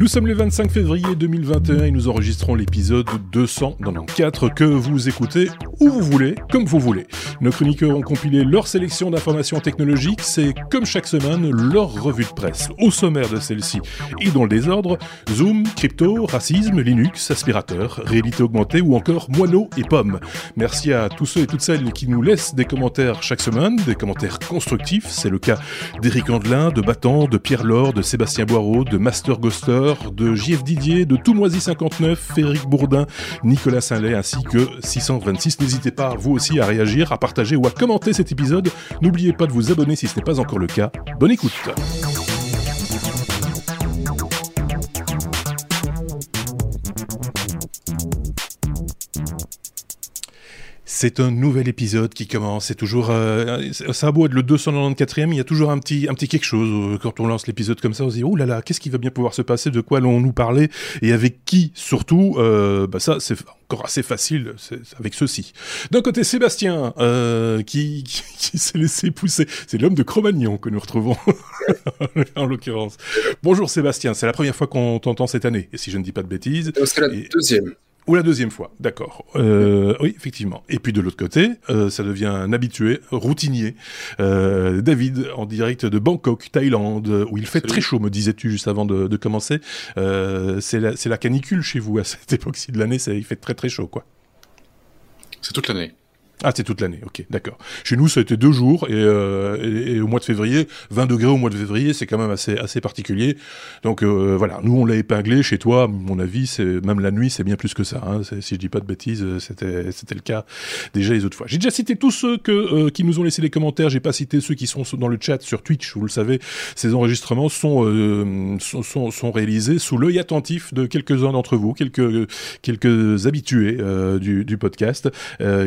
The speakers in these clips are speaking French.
Nous sommes le 25 février 2021 et nous enregistrons l'épisode 294 que vous écoutez où vous voulez, comme vous voulez. Nos chroniqueurs ont compilé leur sélection d'informations technologiques, c'est comme chaque semaine leur revue de presse. Au sommaire de celle-ci et dans le désordre, Zoom, crypto, racisme, Linux, aspirateur, réalité augmentée ou encore moineaux et pommes. Merci à tous ceux et toutes celles qui nous laissent des commentaires chaque semaine, des commentaires constructifs, c'est le cas d'Éric Andelin, de Battant, de Pierre Laure, de Sébastien Boireau, de Master Ghoster, de JF Didier, de Toumoisy59, Frédéric Bourdin, Nicolas Saint-Lay ainsi que 626. N'hésitez pas vous aussi à réagir, à partager ou à commenter cet épisode. N'oubliez pas de vous abonner si ce n'est pas encore le cas. Bonne écoute C'est un nouvel épisode qui commence. C'est toujours, euh, ça a beau être le 294e, il y a toujours un petit, un petit quelque chose. Euh, quand on lance l'épisode comme ça, on se dit, oh là là, qu'est-ce qui va bien pouvoir se passer De quoi allons nous parler Et avec qui surtout euh, bah Ça, c'est encore assez facile avec ceci. D'un côté, Sébastien, euh, qui, qui, qui s'est laissé pousser. C'est l'homme de Cro-Magnon que nous retrouvons, en l'occurrence. Bonjour Sébastien, c'est la première fois qu'on t'entend cette année, et si je ne dis pas de bêtises. C'est la deuxième. Ou la deuxième fois, d'accord. Euh, oui, effectivement. Et puis de l'autre côté, euh, ça devient un habitué, routinier. Euh, David, en direct de Bangkok, Thaïlande, où il fait très chaud, me disais-tu juste avant de, de commencer. C'est la, la, canicule chez vous à cette époque-ci de l'année, il fait très très chaud, quoi. C'est toute l'année. Ah, c'est toute l'année, ok, d'accord. Chez nous, ça a été deux jours, et, euh, et, au mois de février, 20 degrés au mois de février, c'est quand même assez, assez particulier. Donc euh, voilà, nous on l'a épinglé, chez toi, mon avis, c'est même la nuit, c'est bien plus que ça. Hein. Si je dis pas de bêtises, c'était c'était le cas déjà les autres fois. J'ai déjà cité tous ceux que, euh, qui nous ont laissé les commentaires, j'ai pas cité ceux qui sont dans le chat sur Twitch, vous le savez, ces enregistrements sont, euh, sont, sont, sont, réalisés sous l'œil attentif de quelques-uns d'entre vous, quelques, quelques habitués euh, du, du podcast,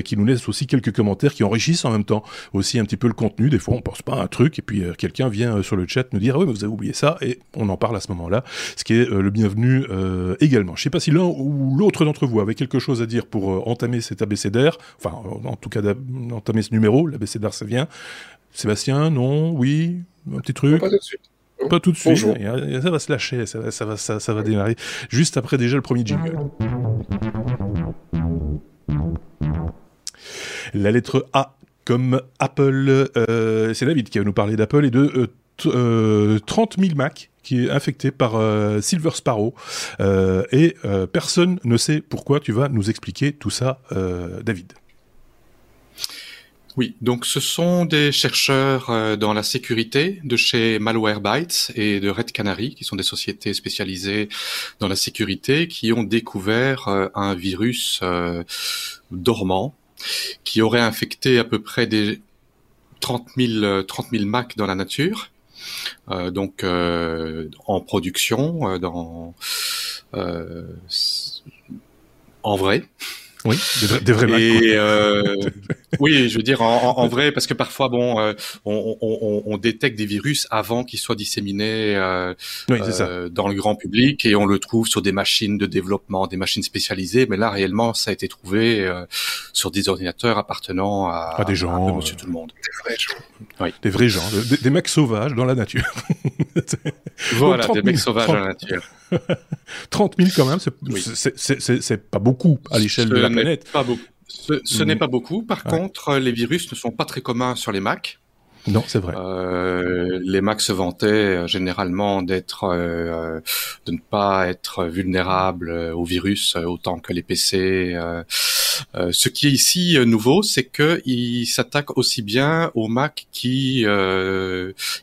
qui nous laissent aussi quelques commentaires qui enrichissent en même temps aussi un petit peu le contenu. Des fois, on pense pas à un truc et puis euh, quelqu'un vient euh, sur le chat nous dire ah oui, mais vous avez oublié ça et on en parle à ce moment-là, ce qui est euh, le bienvenu euh, également. Je sais pas si l'un ou l'autre d'entre vous avait quelque chose à dire pour euh, entamer cet abécédaire, enfin en tout cas entamer ce numéro, l'abécédaire ça vient. Sébastien, non, oui, un petit truc? Pas tout de suite. Pas tout de suite. Bonjour. Ça va se lâcher, ça va, ça va, ça, ça va démarrer juste après déjà le premier jingle. La lettre A comme Apple, euh, c'est David qui va nous parler d'Apple et de euh, 30 000 Mac qui est infecté par euh, Silver Sparrow euh, et euh, personne ne sait pourquoi. Tu vas nous expliquer tout ça, euh, David. Oui, donc ce sont des chercheurs euh, dans la sécurité de chez Malwarebytes et de Red Canary, qui sont des sociétés spécialisées dans la sécurité, qui ont découvert euh, un virus euh, dormant qui aurait infecté à peu près des 30 000, 30 000 Mac dans la nature, euh, donc euh, en production, euh, dans en vrai. Oui, des vrais, des vrais Macs. Et euh, oui, je veux dire en, en, vrai, parce que parfois, bon, euh, on, on, on, détecte des virus avant qu'ils soient disséminés euh, oui, euh, dans le grand public et on le trouve sur des machines de développement, des machines spécialisées. Mais là, réellement, ça a été trouvé euh, sur des ordinateurs appartenant à, à des gens, à Monsieur Tout le Monde. Des vrais gens. Oui. Des vrais gens, des, des mecs sauvages dans la nature. voilà, des mecs sauvages 30... dans la nature. 30 000 quand même, c'est oui. pas beaucoup à l'échelle de la planète. Pas beaucoup. Ce, ce mmh. n'est pas beaucoup. Par ouais. contre, les virus ne sont pas très communs sur les Mac. Non, c'est vrai. Euh, les Macs se vantaient euh, généralement d'être, euh, de ne pas être vulnérables euh, au virus autant que les PC. Euh, ce qui est ici nouveau, c'est que ils s'attaquent aussi bien aux Macs qui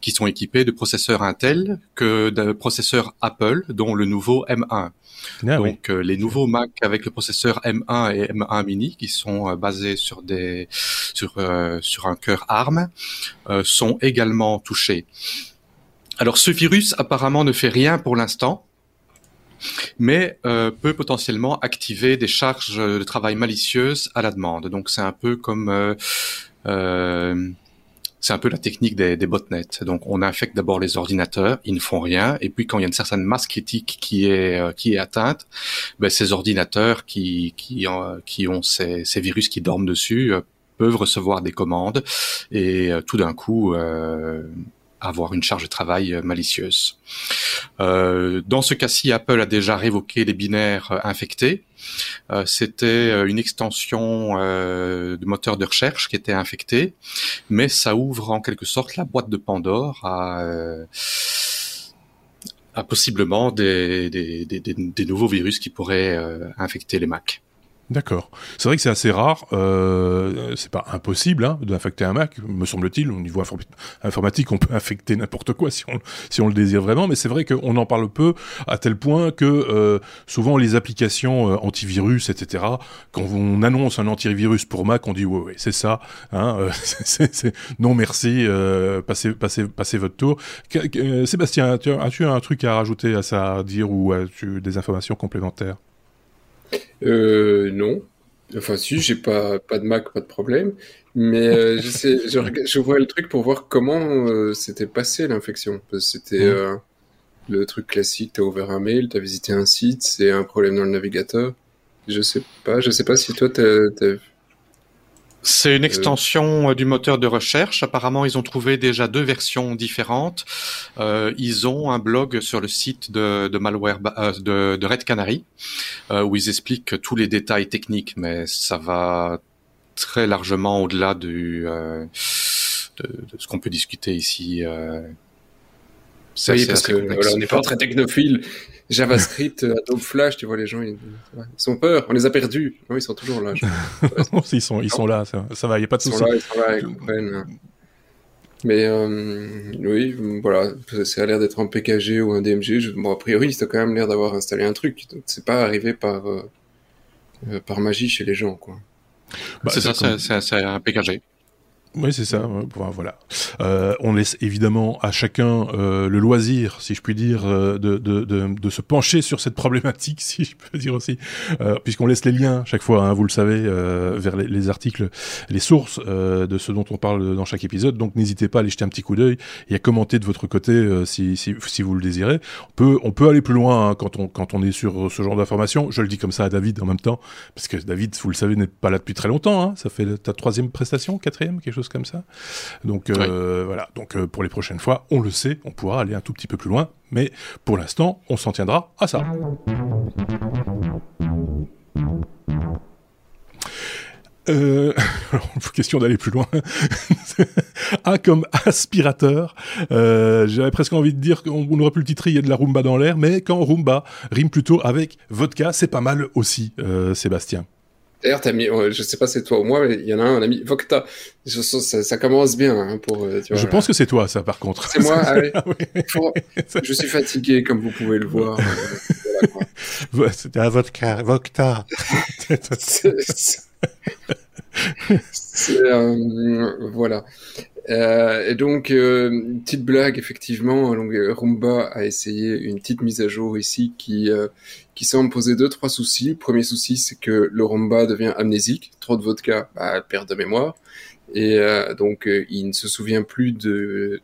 qui sont équipés de processeurs Intel que de processeurs Apple, dont le nouveau M1. Ah, Donc oui. euh, les nouveaux Mac avec le processeur M1 et M1 Mini qui sont euh, basés sur des sur euh, sur un cœur ARM sont également touchés. Alors ce virus apparemment ne fait rien pour l'instant, mais euh, peut potentiellement activer des charges de travail malicieuses à la demande. Donc c'est un peu comme euh, euh, c'est un peu la technique des, botnets. Donc, on infecte d'abord les ordinateurs, ils ne font rien, et puis quand il y a une certaine masse critique qui est euh, qui est atteinte, ben, ces ordinateurs qui qui, euh, qui ont ces, ces, virus qui dorment dessus euh, peuvent recevoir des commandes et euh, tout d'un coup avoir une charge de travail malicieuse. dans ce cas-ci, Apple a déjà révoqué les binaires infectés. C'était une extension de moteur de recherche qui était infectée, mais ça ouvre en quelque sorte la boîte de Pandore à à possiblement des, des, nouveaux virus qui pourraient euh, infecter les Macs. D'accord. C'est vrai que c'est assez rare. Euh, c'est pas impossible hein, d'infecter un Mac, me semble-t-il. Au niveau informatique, on peut infecter n'importe quoi si on, si on le désire vraiment. Mais c'est vrai qu'on en parle peu à tel point que euh, souvent les applications euh, antivirus, etc. Quand on annonce un antivirus pour Mac, on dit ouais, ouais c'est ça. Hein, non merci, passez, passez, passez votre tour. Sébastien, as-tu un truc à rajouter à ça, à dire ou as-tu des informations complémentaires? Euh, non. Enfin, si, j'ai pas, pas de Mac, pas de problème. Mais euh, je, je, vois le truc pour voir comment euh, s'était passé l'infection. C'était euh, le truc classique, t'as ouvert un mail, t'as visité un site, c'est un problème dans le navigateur. Je sais pas, je sais pas si toi t'as c'est une euh, extension euh, du moteur de recherche. Apparemment, ils ont trouvé déjà deux versions différentes. Euh, ils ont un blog sur le site de, de malware de, de, Red Canary où ils expliquent tous les détails techniques, mais ça va très largement au-delà du de, de, ce qu'on peut discuter ici. oui, parce que voilà, on n'est pas très technophile. JavaScript, euh, Adobe Flash, tu vois, les gens, ils, ils sont peur. On les a perdus. Non, ils sont toujours là. ils sont, ils sont là. Ça, ça va, il n'y a pas de souci. Ils sont là, ils sont là, Mais euh, oui, voilà, ça a l'air d'être un PKG ou un DMG. Bon, a priori, ça a quand même l'air d'avoir installé un truc. Donc, c'est pas arrivé par euh, euh par magie chez les gens, quoi. Bah, c'est ça, c'est un PKG. Oui, c'est ça. Voilà. Euh, on laisse évidemment à chacun euh, le loisir, si je puis dire, euh, de, de, de, de, se pencher sur cette problématique, si je peux dire aussi, euh, puisqu'on laisse les liens chaque fois, hein, vous le savez, euh, vers les, les, articles, les sources de ce dont on parle dans chaque épisode. Donc n'hésitez pas à aller jeter un petit coup d'œil et à commenter de votre côté si, si, si, vous le désirez. On peut, on peut aller plus loin hein, quand, on, quand on est sur ce genre d'informations. Je le dis comme ça à David en même temps, parce que David, vous le savez, n'est pas là depuis très longtemps. Hein. Ça fait ta troisième prestation, quatrième, quelque chose comme ça. Donc euh, voilà. Donc euh, pour les prochaines fois, on le sait, on pourra aller un tout petit peu plus loin, mais pour l'instant, on s'en tiendra à ça. Euh, question d'aller plus loin. A comme aspirateur. Euh, J'avais presque envie de dire qu'on aurait pu le titrer, il y a de la rumba dans l'air, mais quand rumba rime plutôt avec vodka, c'est pas mal aussi, euh, Sébastien. D'ailleurs, t'as mis, je sais pas si c'est toi ou moi, mais il y en a un, on a mis Vocta. Ça, ça, commence bien hein, pour. Euh, tu vois, je pense que c'est toi, ça, par contre. C'est moi. Allez. Ah je suis fatigué, comme vous pouvez le voir. C'était un vodka, Vocta. euh, voilà. Euh, et donc, euh, une petite blague, effectivement, donc, Roomba a essayé une petite mise à jour ici qui, euh, qui semble poser deux, trois soucis. Le premier souci, c'est que le Roomba devient amnésique. Trop de vodka, bah, perte de mémoire. Et euh, donc, euh, il ne se souvient plus de,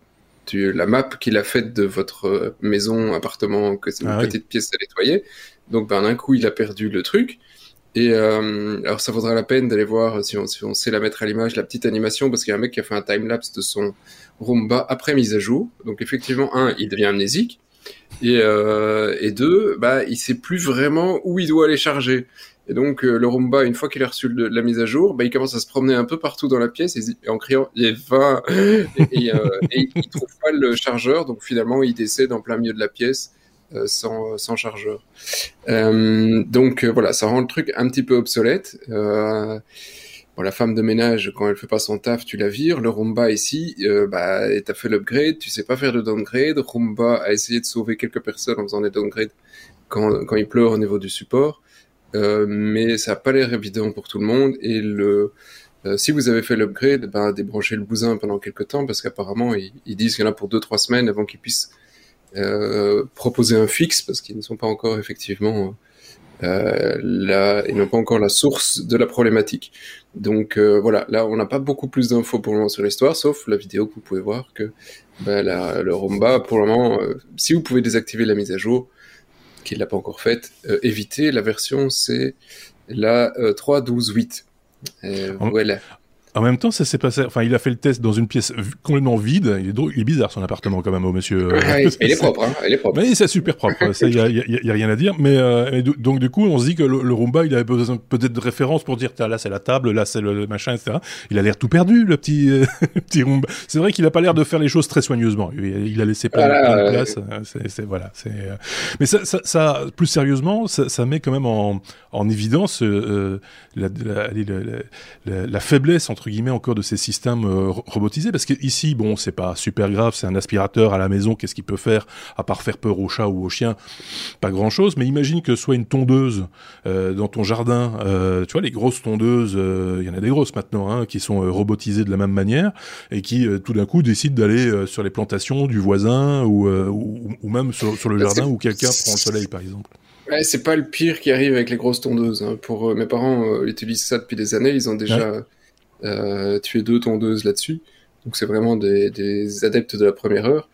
de la map qu'il a faite de votre maison, appartement, que c'est une ah petite pièce à nettoyer. Donc, ben, d'un coup, il a perdu le truc. Et euh, alors ça vaudra la peine d'aller voir si on, si on, sait la mettre à l'image, la petite animation, parce qu'il y a un mec qui a fait un time-lapse de son Roomba après mise à jour. Donc effectivement, un, il devient amnésique, et, euh, deux, bah, il sait plus vraiment où il doit aller charger. Et donc euh, le Roomba, une fois qu'il a reçu la mise à jour, bah, il commence à se promener un peu partout dans la pièce et, en criant il est 20 et, euh, et, il trouve pas le chargeur, donc finalement il décède en plein milieu de la pièce euh, sans, sans, chargeur. Euh, donc euh, voilà, ça rend le truc un petit peu obsolète. Bon, la femme de ménage, quand elle fait pas son taf, tu la vires. Le Roomba ici, euh, bah, t'as fait l'upgrade, tu sais pas faire de downgrade. Roomba a essayé de sauver quelques personnes en faisant des downgrades quand, quand il pleure au niveau du support. Euh, mais ça a pas l'air évident pour tout le monde. Et le, si vous avez fait l'upgrade, bah, débranchez le bousin pendant quelques temps parce qu'apparemment, ils, ils, disent qu'il y en a pour 2-3 semaines avant qu'ils puissent euh, proposer un fixe parce qu'ils ne sont pas encore effectivement euh, là, ils n'ont pas encore la source de la problématique. Donc euh, voilà, là on n'a pas beaucoup plus d'infos pour le moment sur l'histoire, sauf la vidéo que vous pouvez voir que bah, la, le Romba, pour le moment, euh, si vous pouvez désactiver la mise à jour, qu'il l'a pas encore faite, euh, évitez la version c'est la 3.12.8. voilà. En même temps, ça s'est passé. Enfin, il a fait le test dans une pièce complètement vide. Il est, il est bizarre son appartement quand même, au monsieur. Ouais, il est propre, hein. Il est propre. Oui, c'est super propre. Il y a, y, a, y a, rien à dire. Mais euh, donc du coup, on se dit que le, le Roomba, il avait besoin peut-être de référence pour dire, là c'est la table, là c'est le machin, etc. Il a l'air tout perdu, le petit, euh, petit Roomba. C'est vrai qu'il a pas l'air de faire les choses très soigneusement. Il, il a laissé plein, voilà, plein de place. Euh... C'est voilà. C'est. Euh, mais ça, ça, ça, plus sérieusement, ça, ça, met quand même en, en évidence euh, la, la, la, la, faiblesse entre guillemets encore de ces systèmes euh, robotisés parce que ici bon c'est pas super grave c'est un aspirateur à la maison qu'est-ce qu'il peut faire à part faire peur aux chats ou aux chiens pas grand chose mais imagine que soit une tondeuse euh, dans ton jardin euh, tu vois les grosses tondeuses il y en a des grosses maintenant hein, qui sont robotisées de la même manière et qui tout d'un coup décident d'aller sur les plantations du voisin ou, ou, ou même sur, sur le jardin où quelqu'un prend le soleil par exemple Ouais, c'est pas le pire qui arrive avec les grosses tondeuses. Hein. Pour euh, mes parents euh, utilisent ça depuis des années. Ils ont déjà ouais. Euh, tué deux tondeuses là-dessus. Donc c'est vraiment des, des, adeptes de la première heure.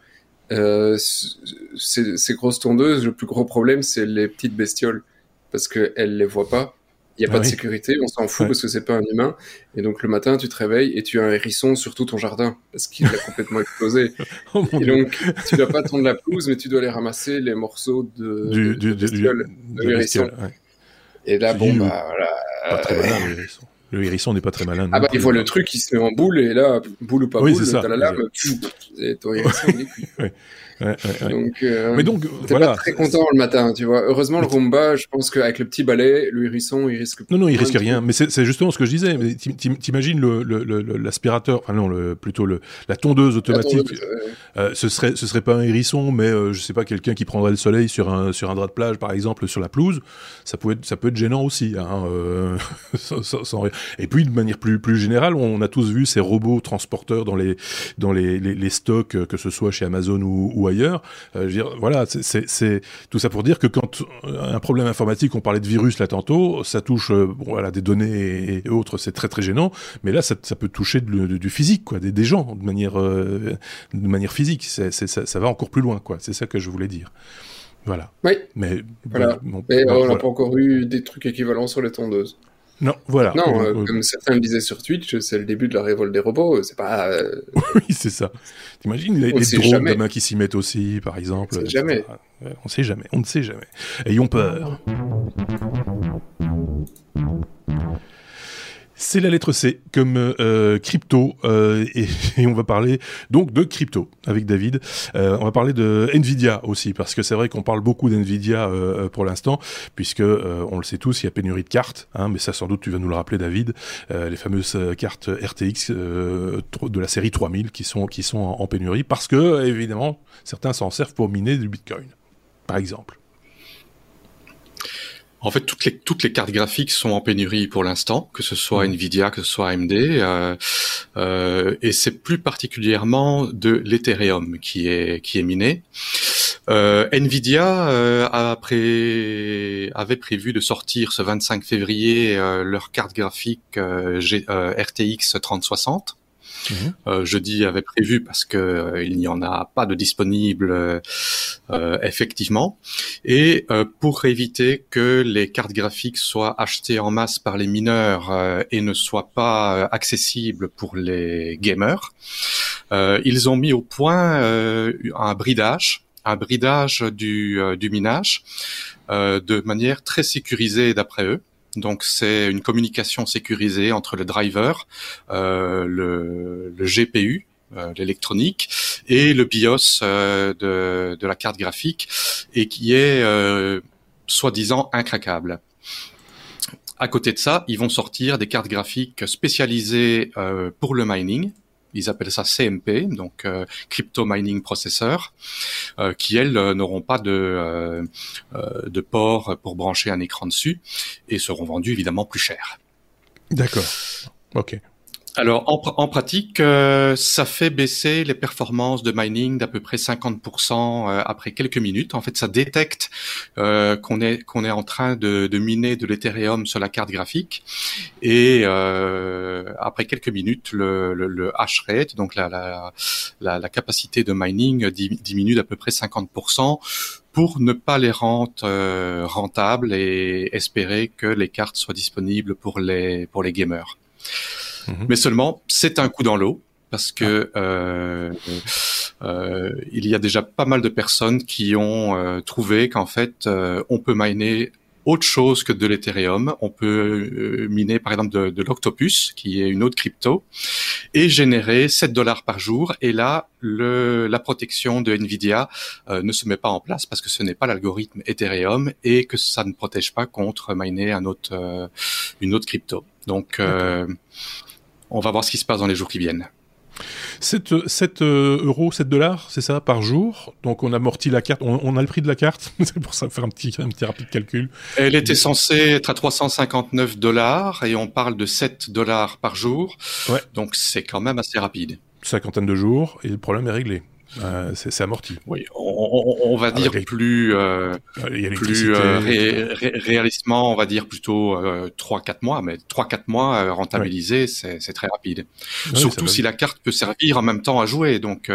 Euh, ces grosses tondeuses, le plus gros problème, c'est les petites bestioles parce qu'elles les voient pas. Il n'y a ah pas oui. de sécurité, on s'en fout ouais. parce que c'est pas un humain. Et donc le matin, tu te réveilles et tu as un hérisson sur tout ton jardin parce qu'il a complètement explosé. oh et donc tu dois pas tondre la pelouse, mais tu dois aller ramasser les morceaux de, du, du, de, bestiole, du, de l'hérisson. Ouais. Et là, bon, bah voilà. Pas très malin, le hérisson. Le hérisson n'est pas très malin. Ah bah il voit le truc, il se met en boule et là, boule ou pas oui, boule, t'as la lame, et ton hérisson il est cuit. ouais. Ouais, ouais, donc, euh, mais donc, t'es voilà. pas très content le matin, tu vois. Heureusement, le Roomba, je pense qu'avec le petit balai, le hérisson, il risque. Non, non, il risque rien. Mais c'est justement ce que je disais. T'imagines l'aspirateur, enfin non, le, plutôt le, la tondeuse automatique. La tondeuse, euh, ce serait, ce serait pas un hérisson, mais euh, je sais pas, quelqu'un qui prendrait le soleil sur un, sur un drap de plage, par exemple, sur la pelouse. Ça peut être, ça peut être gênant aussi. Hein, euh, sans, sans... Et puis, de manière plus, plus générale, on a tous vu ces robots transporteurs dans les, dans les, les, les stocks, que ce soit chez Amazon ou, ou Euh, je veux dire, voilà, c'est tout ça pour dire que quand un problème informatique, on parlait de virus là tantôt, ça touche euh, voilà des données et autres, c'est très très gênant. Mais là, ça, ça peut toucher de, de, du physique, quoi, des, des gens de manière euh, de manière physique. C est, c est, ça, ça, va encore plus loin, quoi. C'est ça que je voulais dire. Voilà. Oui. Mais voilà. Bon, Mais bon, on n'a voilà. pas encore eu des trucs équivalents sur les tondeuses. Non, voilà. Non, euh, euh, comme certains le disaient sur Twitch, c'est le début de la révolte des robots. C'est pas. Euh... oui, c'est ça. T'imagines les, les drones demain qui s'y mettent aussi, par exemple. On sait jamais. On sait jamais. On ne sait jamais. Ayons peur. C'est la lettre C comme euh, crypto euh, et, on va parler donc de crypto avec David. Euh, on va parler de Nvidia aussi parce que c'est vrai qu'on parle beaucoup d'Nvidia pour l'instant puisque on le sait tous il y a pénurie de cartes, hein, mais ça sans doute tu vas nous le rappeler David, les fameuses cartes RTX de la série 3000 qui sont qui sont en pénurie parce que évidemment certains s'en servent pour miner du Bitcoin par exemple. En fait, toutes les toutes les cartes graphiques sont en pénurie pour l'instant, que ce soit mmh. Nvidia, que ce soit AMD, euh, euh, et c'est plus particulièrement de l'Ethereum qui est qui est miné. Euh, Nvidia euh, a pré... avait prévu de sortir ce 25 février euh, leur carte graphique G... RTX 3060. Mmh. Euh, jeudi avait prévu parce que euh, il n'y en a pas de disponible euh, effectivement. Et pour éviter que les cartes graphiques soient achetées en masse par les mineurs et ne soient pas accessibles pour les gamers, ils ont mis au point un bridage un bridage du, du minage de manière très sécurisée d'après eux. Donc c'est une communication sécurisée entre le driver, euh, le, le, GPU, euh, l'électronique, et le BIOS euh, de, la carte graphique, et qui est soi-disant incraquable. À côté de ça, ils vont sortir des cartes graphiques spécialisées pour le mining, ils appellent ça CMP, donc euh, Crypto Mining Processor, euh, qui elles euh, n'auront pas de, euh, euh, de port pour brancher un écran dessus et seront vendues évidemment plus cher. D'accord. Ok. Alors en, pratique, euh, ça fait baisser les performances de mining d'à peu près 50% euh, après quelques minutes. En fait, ça détecte euh, qu'on est qu'on est en train de, miner de l'Ethereum sur la carte graphique et après quelques minutes, le, le, hash rate, donc la, la, capacité de mining diminue d'à peu près 50% pour ne pas les rendre rentables et espérer que les cartes soient disponibles pour les pour les gamers. Mhm. Mais seulement, c'est un coup dans l'eau parce que ah. euh, euh, il y a déjà pas mal de personnes qui ont euh, trouvé qu'en fait euh, on peut miner autre chose que de l'Ethereum. On peut euh, miner par exemple de, de l'Octopus, qui est une autre crypto, et générer 7 dollars par jour. Et là, le, la protection de Nvidia euh, ne se met pas en place parce que ce n'est pas l'algorithme Ethereum et que ça ne protège pas contre miner un autre, une autre crypto. Donc, on va voir ce qui se passe dans les jours qui viennent. 7, 7 euh, euros, 7 dollars, c'est ça, par jour. Donc on amortit la carte, on, a le prix de la carte, c'est pour ça faire un petit, un petit rapide calcul. Elle était censée être à 359 dollars et on parle de 7 dollars par jour. Ouais. Donc c'est quand même assez rapide. Cinquantaine de jours et le problème est réglé. Euh, c'est amorti. Oui, on, on va dire plus, euh, plus euh, réalistement, on va dire plutôt euh, 3-4 mois, mais 3-4 mois euh, rentabilisés, c'est très rapide. Surtout si la carte peut servir en même temps à jouer. Donc,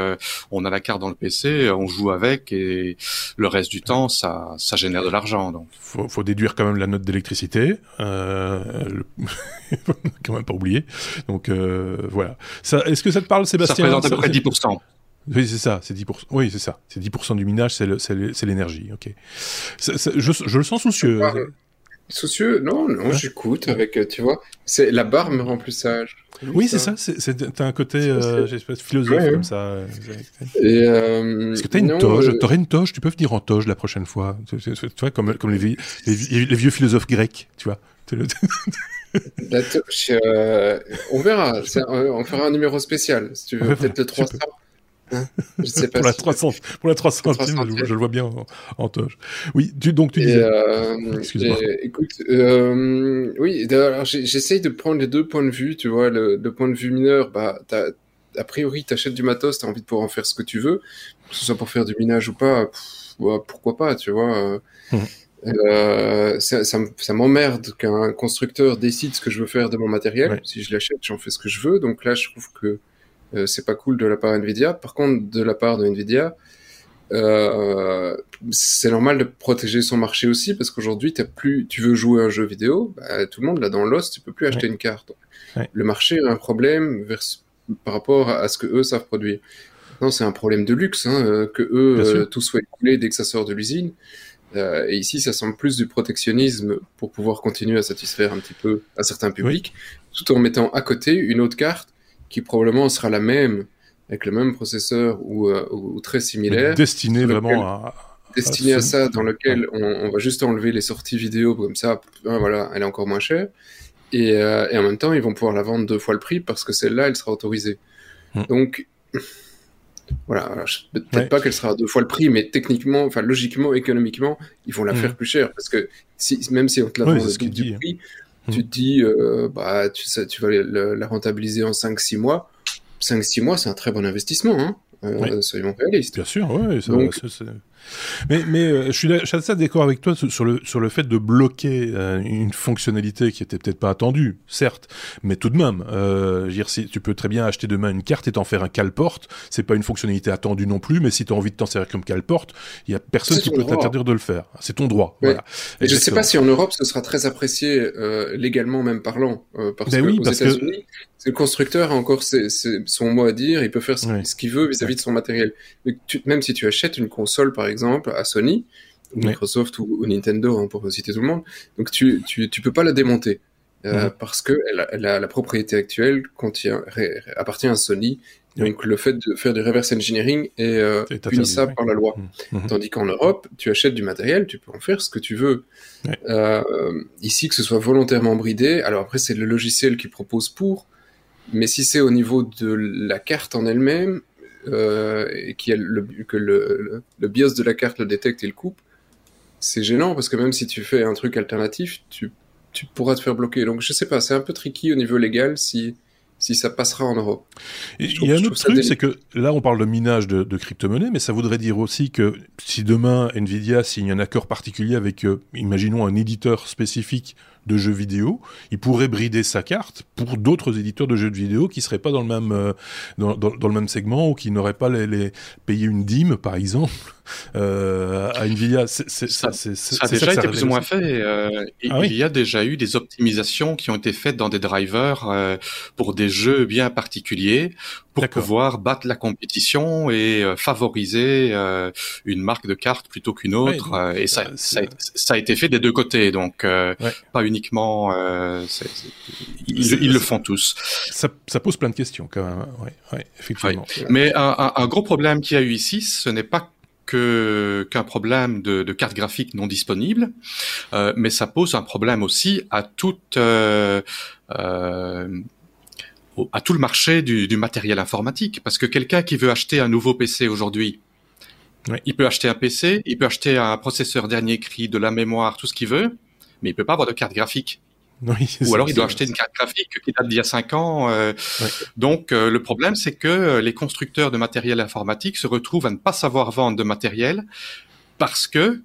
on a la carte dans le PC, on joue avec, et le reste du temps, ça, ça génère de l'argent. Donc, faut, faut déduire quand même la note d'électricité, le... quand même pas oublier. Donc voilà. Est-ce que ça te parle, Sébastien? Ça représente à peu près 10%. Oui, c'est ça, c'est 10%. Oui, c'est ça. C'est 10% du minage, c'est l'énergie. Ok. je, je, le sens soucieux. soucieux Non, non, j'écoute avec, euh, tu vois, c'est la barre me rend plus sage. Oui, c'est ça. C'est un côté, euh, philosophe comme ça. Et euh, Est-ce que t'as une toge T'aurais une toge Tu peux venir en toge la prochaine fois. Tu, vois, comme, comme les, les, vieux philosophes grecs, tu vois. La toge, on verra. On fera un numéro spécial, si tu veux. Peut-être le 300. Hein je sais pas pour, la 300, pour la 300 je, je, le vois bien en, en toge. Oui, tu, donc tu disais. Euh, Excuse-moi. Écoute, euh, oui, alors j'essaye de prendre les deux points de vue. Tu vois, le, le point de vue mineur, bah, a priori, tu achètes du matos, tu as envie de pouvoir en faire ce que tu veux, que ce soit pour faire du minage ou pas, bah, pourquoi pas, tu vois. Euh, ça, ça, ça m'emmerde qu'un constructeur décide ce que je veux faire de mon matériel. Si je l'achète, j'en fais ce que je veux. Donc là, je trouve que euh, c'est pas cool de la part Nvidia. Par contre, de la part de Nvidia, euh, c'est normal de protéger son marché aussi parce qu'aujourd'hui, plus, tu veux jouer un jeu vidéo, bah, tout le monde là dans l'os, tu peux plus acheter une carte. Le marché a un problème par rapport à ce que eux savent produire. Non, c'est un problème de luxe hein, euh, que eux euh, tout soit écoulé dès que ça sort de l'usine. Euh, et ici, ça semble plus du protectionnisme pour pouvoir continuer à satisfaire un petit peu un certain public, tout en mettant à côté une autre carte qui probablement sera la même, avec le même processeur ou, euh, ou très similaire. Destiné vraiment à... Destiné à, ça, dans lequel on, on, va juste enlever les sorties vidéo, comme ça, hein, voilà, elle est encore moins chère. Et, euh, et, en même temps, ils vont pouvoir la vendre deux fois le prix parce que celle-là, elle sera autorisée. Hmm. Donc, voilà, peut-être pas qu'elle sera deux fois le prix, mais techniquement, enfin logiquement, économiquement, ils vont la hmm. faire plus chère parce que si, même si on te la vend double du hein. Tu te dis, euh, bah, tu, ça, tu vas la rentabiliser en 5-6 mois. 5-6 mois, c'est un très bon investissement, hein. Euh, soyons réalistes. Bien sûr, ouais. Ça, Donc, mais, mais euh, je suis, assez d'accord avec toi sur le, sur le fait de bloquer euh, une fonctionnalité qui était peut-être pas attendue, certes, mais tout de même. Euh, dire, si tu peux très bien acheter demain une carte et t'en faire un calporte, c'est pas une fonctionnalité attendue non plus, mais si tu as envie de t'en servir comme calporte, il y a personne qui peut t'interdire de le faire. C'est ton droit. Voilà. Et je sais pas si en Europe ce sera très apprécié légalement même parlant, parce ben que oui, aux États-Unis, le constructeur a encore son mot à dire, il peut faire ce, qu'il veut vis-à-vis de son matériel. Même si tu achètes une console, par exemple, à Sony, ou Microsoft ou, Nintendo, hein, pour citer tout le monde, donc tu, tu, tu peux pas la démonter. Euh, parce que elle a, la propriété actuelle contient, appartient à Sony. Donc le fait de faire du reverse engineering est, euh, punissable par la loi. Mmh. Mmh. Tandis qu'en Europe, tu achètes du matériel, tu peux en faire ce que tu veux. Euh, ici, que ce soit volontairement bridé, alors après c'est le logiciel qui propose pour, mais si c'est au niveau de la carte en elle-même, euh, et qui le, que le, le, BIOS de la carte le détecte et le coupe, c'est gênant parce que même si tu fais un truc alternatif, tu, tu pourras te faire bloquer. Donc je sais pas, c'est un peu tricky au niveau légal si si ça passera en Europe. Il y a un autre truc, c'est que là, on parle de minage de, de crypto-monnaies, mais ça voudrait dire aussi que si demain, Nvidia signe un accord particulier avec, euh, imaginons, un éditeur spécifique de jeux vidéo, il pourrait brider sa carte pour d'autres éditeurs de jeux vidéo qui seraient pas dans le même euh, dans, dans, le même segment ou qui n'auraient pas les, les payé une dîme, par exemple, euh, à Nvidia. ça, ça, a déjà été plus ou moins fait. Euh, ah il y a déjà eu des optimisations qui ont été faites dans des drivers euh, pour des jeux bien particuliers pour pouvoir battre la compétition et favoriser une marque de carte plutôt qu'une autre. Et ça, ça, ça, a été fait des deux côtés, donc pas uniquement. Ils, le font tous. Ça, ça, pose plein de questions quand même. Hein. Ouais, ouais, effectivement. Mais un, un, gros problème qu'il y a eu ici, ce n'est pas qu'un problème de, de carte graphique non disponible, euh, mais ça pose un problème aussi à toute euh, euh, à tout le marché du, du, matériel informatique, parce que quelqu'un qui veut acheter un nouveau PC aujourd'hui, il peut acheter un PC, il peut acheter un processeur dernier cri, de la mémoire, tout ce qu'il veut, mais il peut pas avoir de carte graphique. Ou alors il doit acheter une carte graphique qui date d'il y a 5 ans. Euh, donc euh, le problème, c'est que les constructeurs de matériel informatique se retrouvent à ne pas savoir vendre de matériel parce que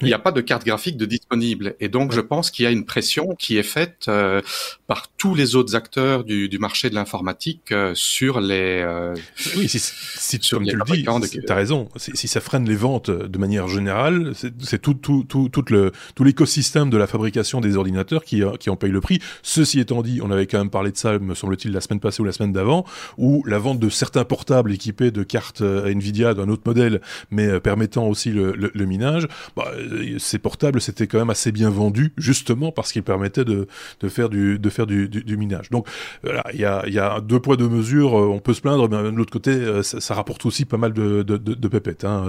il n'y a pas de carte graphique de disponible. Et donc, je pense qu'il y a une pression qui est faite euh, par tous les autres acteurs du, du marché de l'informatique euh, sur les. Euh, oui, si, si comme tu le dis, tu as raison. Si, ça freine les ventes de manière générale, c'est tout, tout, tout, tout le tout l'écosystème de la fabrication des ordinateurs qui, qui en paye le prix. Ceci étant dit, on avait quand même parlé de ça, me semble-t-il, la semaine passée ou la semaine d'avant, où la vente de certains portables équipés de cartes Nvidia d'un autre modèle, mais permettant aussi le, le, le minage, bah, euh, ces portables c'était quand même assez bien vendus justement parce qu'ils permettaient de, de, faire du de faire du, du, minage. Donc voilà, il y a, y a deux poids deux mesures. Euh, on peut se plaindre, mais de l'autre côté, euh, ça, rapporte aussi pas mal de, de, de pépettes. Hein,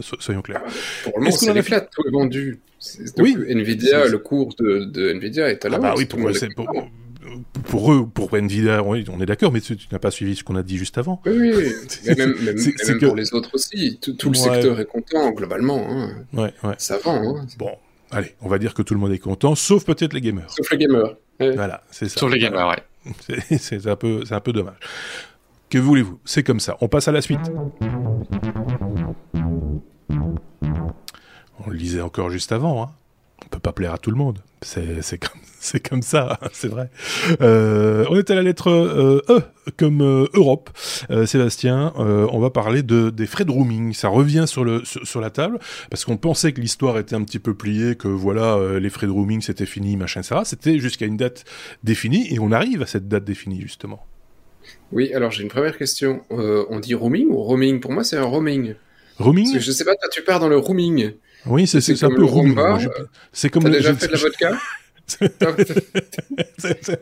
soyons clairs. Pour le moment, c'est les flats tout est vendu. oui, Nvidia, le cours de, de Nvidia est à la ah bah oui, pour, pour eux, pour Nvidia, on est d'accord, mais tu, n'as pas suivi ce qu'on a dit juste avant. Oui, oui. mais même, même, même pour les autres aussi. Tout, le secteur est content, globalement. Hein. Ouais, ouais. Ça va. Hein. Bon, allez, on va dire que tout le monde est content, sauf peut-être les gamers. Sauf les gamers. Voilà, c'est ça. Sauf les gamers, ouais. C'est un, peu, un peu dommage. Que voulez-vous? C'est comme ça. On passe à la suite. On le lisait encore juste avant. Hein. On peut pas plaire à tout le monde. C'est comme, comme ça, c'est vrai. Euh, on est à la lettre euh, E, comme euh, Europe. Sébastien, on va parler de, des frais de roaming. Ça revient sur, le, sur, la table, parce qu'on pensait que l'histoire était un petit peu pliée, que voilà, les frais de roaming, c'était fini, machin, ça. C'était jusqu'à une date définie, et on arrive à cette date définie, justement. Oui, alors j'ai une première question. on dit roaming ou roaming Pour moi, c'est un roaming. Roaming? Je sais pas, toi, tu pars dans le roaming. Oui, c'est un peu rooming. C'est comme. T'as déjà fait de la vodka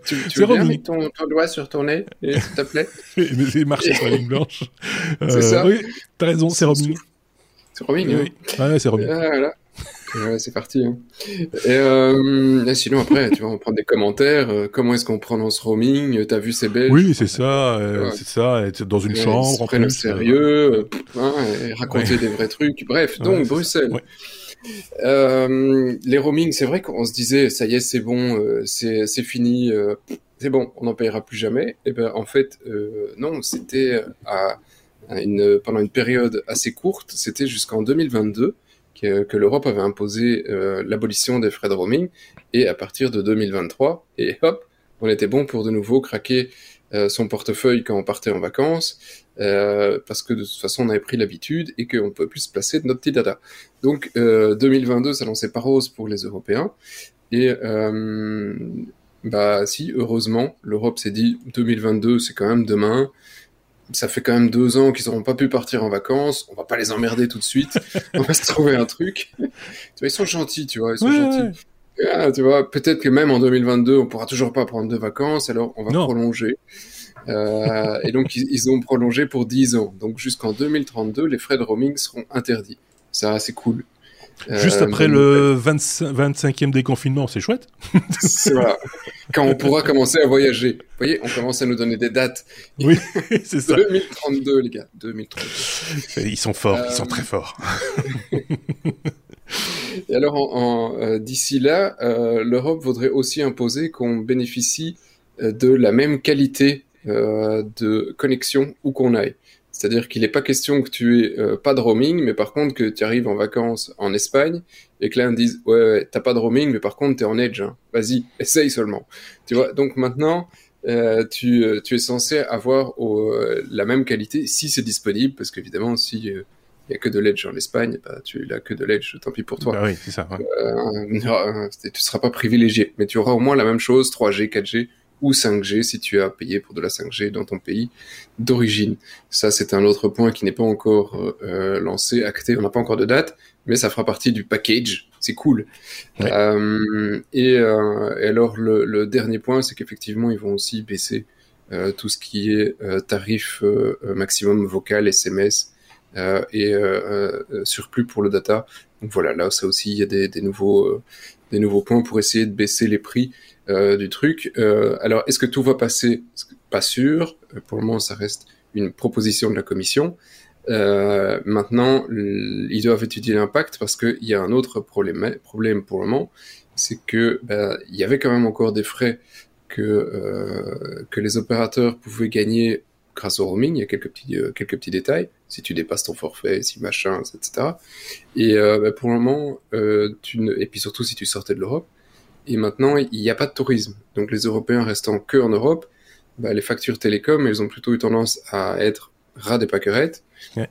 tu, tu veux bien mettre ton, ton, doigt sur ton nez, s'il te plaît Il marche sur la ligne blanche. c'est ça euh, Oui, t'as raison, c'est roaming. C'est roaming, oui. Hein. Ouais, c'est roaming. Ah, voilà. Ouais, c'est parti. Hein. Et, euh, sinon, après, tu vois, on prend des commentaires. Euh, comment est-ce qu'on prononce roaming? T'as vu, c'est belge? Oui, c'est ça. Euh, c'est ça. Être dans une chambre. En plus, sérieux. Hein, raconter des vrais trucs. Bref, donc Bruxelles. les roaming, c'est vrai qu'on se disait, ça y est, c'est bon, c'est fini, c'est bon, on n'en payera plus jamais. Et ben, en fait, non, c'était à, à une, pendant une période assez courte. C'était jusqu'en 2022 que, l'Europe avait imposé euh, l'abolition des frais de roaming, et à partir de 2023, et hop, on était bon pour de nouveau craquer euh, son portefeuille quand on partait en vacances, euh, parce que de toute façon on avait pris l'habitude et qu'on ne peut plus se placer de notre petit data. Donc 2022 ça lançait pas rose pour les Européens, et bah si, heureusement, l'Europe s'est dit 2022 c'est quand même demain, ça fait quand même deux ans qu'ils n'auront pas pu partir en vacances. On va pas les emmerder tout de suite. on va se trouver un truc. tu vois, ils sont gentils, tu vois, ils sont gentils. Ah, tu vois, peut-être que même en 2022, on pourra toujours pas prendre de vacances, alors on va prolonger. Euh, et donc, ils, ont prolongé pour 10 ans. Donc, jusqu'en 2032, les frais de roaming seront interdits. Ça, c'est cool. Juste euh, après le 25, e déconfinement, c'est chouette. voilà. Quand on pourra commencer à voyager. Vous voyez, on commence à nous donner des dates. Oui, c'est ça. 2032, les gars. 2032. Ils sont forts, ils sont très forts. Et alors, en, euh, d'ici là, euh, l'Europe voudrait aussi imposer qu'on bénéficie de la même qualité de connexion où qu'on aille. C'est-à-dire qu'il n'est pas question que tu aies euh, pas de roaming, mais par contre que tu arrives en vacances en Espagne et que là on dise ouais, ouais t'as pas de roaming, mais par contre t'es en edge. Hein. Vas-y, essaye seulement. Tu vois. Donc maintenant, euh, tu, euh, tu es censé avoir au, la même qualité si c'est disponible, parce qu'évidemment si il y a que de l'edge en Espagne, bah, tu n'as que de l'edge, tant pis pour toi. Bah oui, c'est ça. Ouais. Euh, tu seras pas privilégié, mais tu auras au moins la même chose, 3G, 4G ou 5G si tu as payé pour de la 5G dans ton pays d'origine. Ça, c'est un autre point qui n'est pas encore euh, lancé, acté, on n'a pas encore de date, mais ça fera partie du package. C'est cool. Ouais. Euh, et, euh, et, alors, le, le dernier point, c'est qu'effectivement, ils vont aussi baisser euh, tout ce qui est euh, tarif maximum vocal, SMS, euh, et euh, euh, surplus pour le data. Donc voilà, là ça aussi il y a des, nouveaux des nouveaux points pour essayer de baisser les prix du truc. alors est-ce que tout va passer? Pas sûr. Pour le moment, ça reste une proposition de la commission. Euh, maintenant, ils doivent étudier l'impact parce qu'il y a un autre problème, pour le moment, c'est que ben, il y avait quand même encore des frais que euh, que les opérateurs pouvaient gagner grâce au roaming. Il y a quelques petits euh, quelques petits détails, si tu dépasses ton forfait, si machin, etc. Et euh, bah, pour le moment, euh, tu ne... et puis surtout si tu sortais de l'Europe. Et maintenant, il n'y a pas de tourisme. Donc les Européens restant que en Europe, bah, les factures télécom, elles ont plutôt eu tendance à être ras des pâquerettes. Ouais.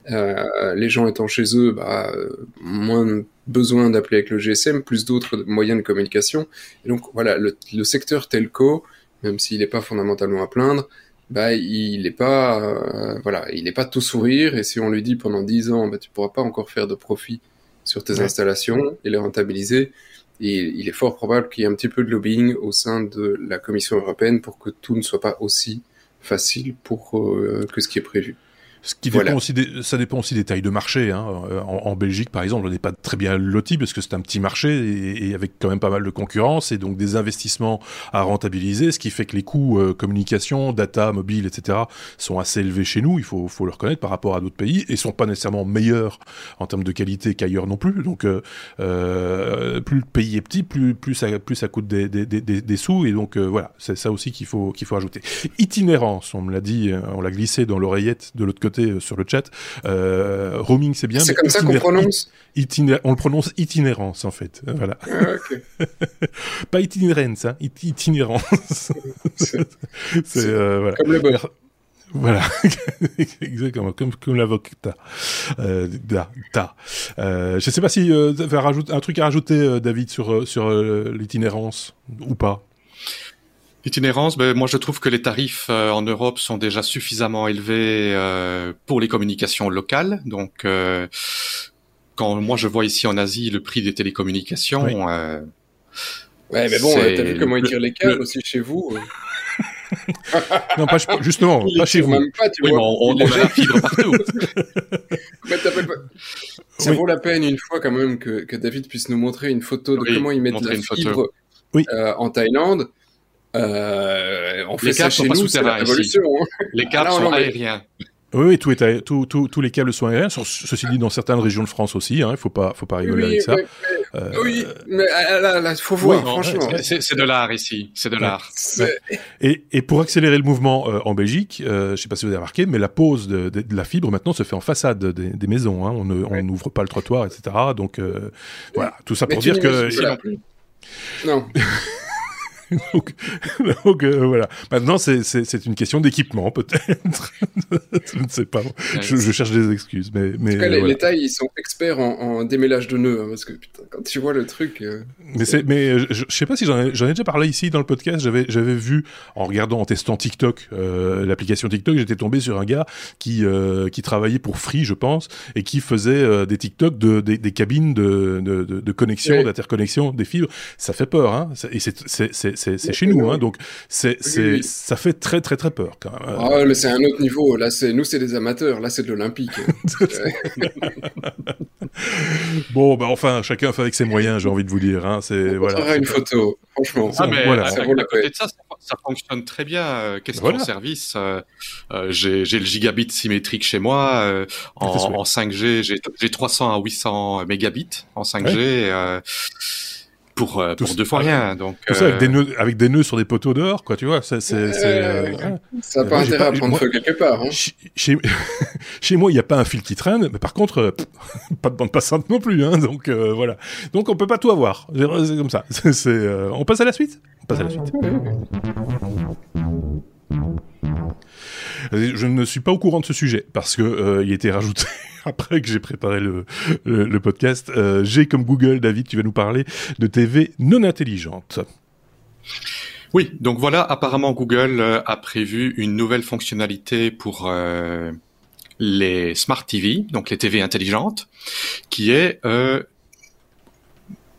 Les gens étant chez eux, bah, moins besoin d'appeler avec le GSM, plus d'autres moyens de communication. Et donc voilà, le, le secteur telco, même s'il n'est pas fondamentalement à plaindre, bah il n'est pas euh, voilà il n'est pas tout sourire et si on lui dit pendant 10 ans bah tu pourras pas encore faire de profit sur tes ouais. installations et les rentabiliser et il est fort probable qu'il y ait un petit peu de lobbying au sein de la Commission européenne pour que tout ne soit pas aussi facile pour euh, que ce qui est prévu. Ce qui voilà. dépend aussi des, ça dépend aussi des tailles de marché. Hein. En, en, Belgique, par exemple, on n'est pas très bien loti parce que c'est un petit marché et, et, avec quand même pas mal de concurrence et donc des investissements à rentabiliser, ce qui fait que les coûts euh, communication, data, mobile, etc. sont assez élevés chez nous. Il faut, faut le reconnaître par rapport à d'autres pays et sont pas nécessairement meilleurs en termes de qualité qu'ailleurs non plus. Donc, euh, euh, plus le pays est petit, plus plus ça, plus ça coûte des, des, des, des sous et donc euh, voilà, c'est ça aussi qu'il faut qu'il faut ajouter. Itinérance, on me l'a dit, on l'a glissé dans l'oreillette de l'autre côté sur le chat. Euh, roaming, c'est bien. C'est comme ça qu'on prononce. On le prononce itinérance en fait. Voilà. Ah, okay. Pas itinérance, hein, it itinérance. c'est euh, voilà. Comme le beurre. Voilà, exactement, comme, comme l'avocat. Euh, da, da. Euh, je ne sais pas si euh, tu as un truc à rajouter, euh, David, sur, sur l'itinérance ou pas. Itinérance, ben, moi je trouve que les tarifs euh, en Europe sont déjà suffisamment élevés euh, pour les communications locales. Donc, euh, quand moi je vois ici en Asie le prix des télécommunications. Oui. Euh, ouais, mais bon, t'as vu comment ils tirent les câbles le... aussi chez vous non, pas, justement, pas chez vous. Même pas, tu oui, vois, on, on, on a la fibre partout. mais pas... Ça oui. vaut la peine une fois quand même que, que, David puisse nous montrer une photo de oui, comment ils mettent la fibre oui. en Thaïlande. Euh, on fait les ça chez nous, c'est la révolution. Hein. Les câbles ah, sont aériens. Oui, oui, tout est tout, tout, tous les câbles sont aériens. Ceci dit, dans certaines régions de France aussi, il hein, ne faut pas, faut pas rigoler oui, avec ça. Mais, mais, euh... Oui, mais ah, là, faut voir, oui, franchement. C'est de l'art ici, c'est de l'art. Et, et pour accélérer le mouvement euh, en Belgique, euh, je ne sais pas si vous avez remarqué, mais la pose de, de, de, la fibre maintenant se fait en façade des, des maisons. Hein. On n'ouvre pas le trottoir, etc. Donc euh, voilà, tout ça pour dire que. Non. donc, donc euh, voilà. Maintenant, c'est une question d'équipement, peut-être. je ne sais pas. Je, je, cherche des excuses, mais. mais cas, les, voilà. les, tailles, ils sont experts en, en démêlage de nœuds, hein, parce que putain, quand tu vois le truc. Euh, mais je, je, sais pas si j'en ai, ai, déjà parlé ici dans le podcast. J'avais, vu en regardant, en testant TikTok, euh, l'application TikTok, j'étais tombé sur un gars qui euh, qui travaillait pour Free, je pense, et qui faisait euh, des TikTok de des, des cabines de de, de, de connexion, oui. d'interconnexion, des fibres. Ça fait peur, hein. Et c'est c'est chez nous, hein, donc c'est c'est oui. ça fait très très très peur quand même. Ah, mais c'est un autre niveau. Là, c'est nous, c'est des amateurs. Là, c'est de l'olympique. bon, bah enfin, chacun fait avec ses moyens. J'ai envie de vous dire. Hein, c'est voilà. une photo, franchement. Ah, mais voilà. Ça, à, côté de ça, ça, ça, fonctionne très bien. Euh, Question voilà. service. Euh, euh, j'ai le gigabit symétrique chez moi euh, en, en, 5G. J'ai 300 à 800 mégabits en 5G. Ouais pour, euh, pour deux fois rien. Donc, tout ça avec des, nœuds, avec des nœuds sur des poteaux dehors, quoi, tu vois. C'est, c'est, ça n'a pas intérêt à prendre feu quelque part. Hein. Chez, chez moi, il n'y a pas un fil qui traîne, mais par contre, pas de bande passante non plus. Hein, donc voilà. Donc on peut pas tout avoir. C'est comme ça. C'est, on passe à la suite? On passe à la suite. Je ne suis pas au courant de ce sujet parce que euh, il était rajouté après que j'ai préparé le, podcast. Euh, j'ai comme Google, David, tu vas nous parler de TV non intelligente. Oui, donc voilà, apparemment Google euh, a prévu une nouvelle fonctionnalité pour les Smart TV, donc les TV intelligentes, qui est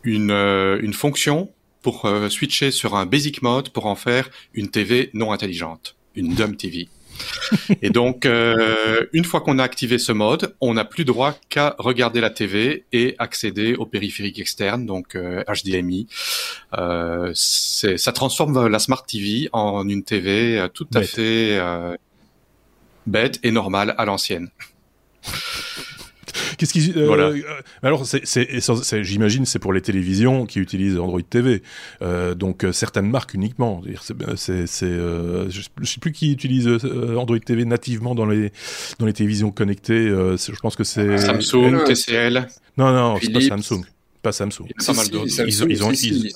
une, une fonction pour switcher sur un basic mode pour en faire une TV non intelligente, une dumb TV. Et donc, euh, une fois qu'on a activé ce mode, on n'a plus droit qu'à regarder la TV et accéder au périphérique externe, donc HDMI. Euh, euh ça transforme la Smart TV en une TV euh, tout à fait bête et normale à l'ancienne. Qu'est-ce qui euh, voilà. Euh, alors c'est j'imagine c'est pour les télévisions qui utilisent Android TV. Euh, donc euh, certaines marques uniquement. C'est je sais plus qui utilise Android TV nativement dans les dans les télévisions connectées. je pense que c'est Samsung, TCL. Non non, c'est pas Samsung. Pas Samsung. Il y a pas mal d'autres. Ils, ils, ont ils,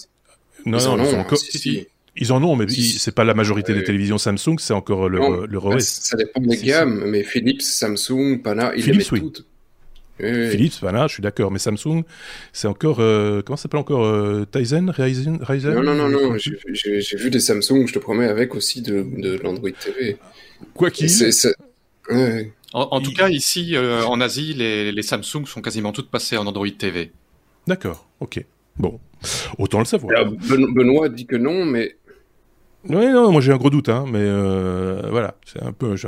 non, non, ils ont encore. Ils en ont, mais c'est pas la majorité des télévisions Samsung, c'est encore le, non, le Huawei. Ça dépend des gammes, mais Philips, Samsung, Pana, ils Philips, les mettent oui. toutes. Philips, voilà, je suis d'accord. Mais Samsung, c'est encore. Euh, comment ça s'appelle encore euh, Tizen Ryzen, Ryzen? Non, non, non, non. J'ai vu des Samsung, je te promets, avec aussi de, de l'Android TV. Quoi qu'il? Ouais. En, en tout cas, ici, euh, en Asie, les, les, Samsung sont quasiment toutes passées en Android TV. D'accord, ok. Bon, autant le savoir. Benoît dit que non, mais oui, non, moi j'ai un gros doute, hein, mais euh, voilà, c'est un peu. Je,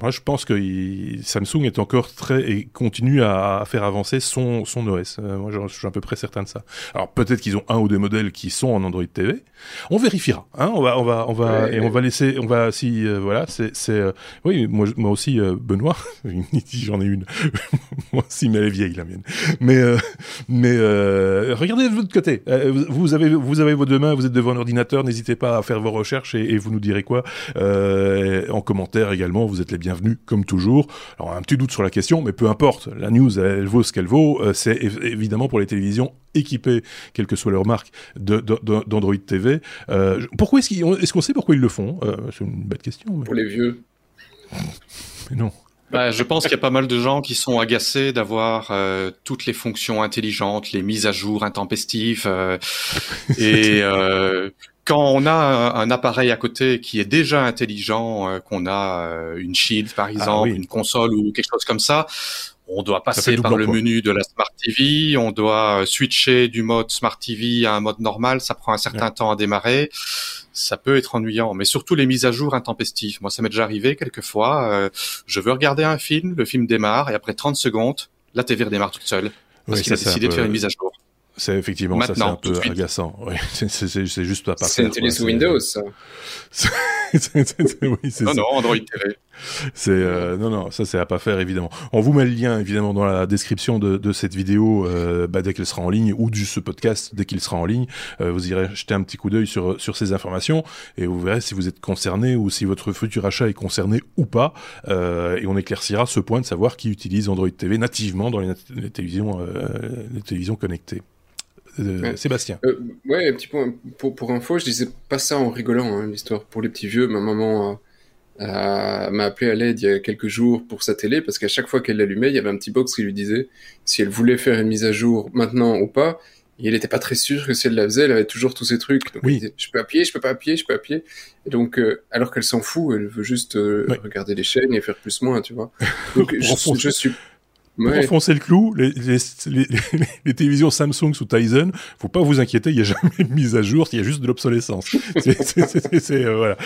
moi, je pense que Samsung est encore très et continue à, faire avancer son son OS. Euh, moi, je, suis à peu près certain de ça. Alors peut-être qu'ils ont un ou deux modèles qui sont en Android TV. On vérifiera. Hein, on va, on va, on va, et on va laisser, on va si euh, voilà, c'est, c'est, oui, moi, moi aussi, Benoît, j'en ai une. moi aussi, mais elle est vieille la mienne. Mais, mais regardez de votre côté. vous avez, vous avez vos deux mains, vous êtes devant un ordinateur, n'hésitez pas à faire vos recherches et, vous nous direz quoi euh, en commentaire également. Vous êtes les bienvenus comme toujours. Alors un petit doute sur la question, mais peu importe. La news, elle, vaut ce qu'elle vaut. Euh, c'est évidemment pour les télévisions équipées, quelle que soit leur marque, d'Android TV. Euh, pourquoi est-ce qu'on est qu'on sait pourquoi ils le font? C'est une bête question. Pour les vieux. Mais non. Bah, je pense qu'il y a pas mal de gens qui sont agacés d'avoir euh, toutes les fonctions intelligentes, les mises à jour intempestives euh, et euh, quand on a un, appareil à côté qui est déjà intelligent, euh, qu'on a euh, une Shield par ah exemple, une console ou quelque chose comme ça, on doit passer par le menu de la Smart TV, on doit euh, switcher du mode Smart TV à un mode normal, ça prend un certain temps à démarrer. Ça peut être ennuyant, mais surtout les mises à jour intempestives. Moi, ça m'est déjà arrivé quelquefois. je veux regarder un film, le film démarre et après 30 secondes, la TV redémarre toute seule parce qu'il a décidé de faire une mise à jour. C'est effectivement ça, c'est un peu agaçant. Oui, c'est juste pas C'est une télé sous Windows, ça. oui, non, non, Android TV. C'est euh, non, non, ça c'est à pas faire évidemment. On vous met le lien évidemment dans la description de, de cette vidéo euh, bah, dès qu'elle sera en ligne ou du ce podcast dès qu'il sera en ligne. Euh, vous irez jeter un petit coup d'œil sur sur ces informations et vous verrez si vous êtes concerné ou si votre futur achat est concerné ou pas. Euh, et on éclaircira ce point de savoir qui utilise Android TV nativement dans les, les télévisions euh, les télévisions connectées. Euh, Sébastien. Euh, ouais, un petit point pour, pour info, je disais pas ça en rigolant, hein, l'histoire pour les petits vieux. Ma maman m'a appelé à l'aide il y a quelques jours pour sa télé parce qu'à chaque fois qu'elle l'allumait, il y avait un petit box qui lui disait si elle voulait faire une mise à jour maintenant ou pas. Et elle n'était pas très sûre que si elle la faisait, elle avait toujours tous ces trucs. Donc oui. elle disait, je peux appuyer, je peux pas appuyer, je peux appuyer. Et donc, euh, alors qu'elle s'en fout, elle veut juste euh, regarder les chaînes et faire plus moins, tu vois. Donc je, je suis pour enfoncer le clou, les, les, les, les, télévisions Samsung sous Tizen, faut pas vous inquiéter, il y a jamais de mise à jour, il y a juste de l'obsolescence. euh, voilà.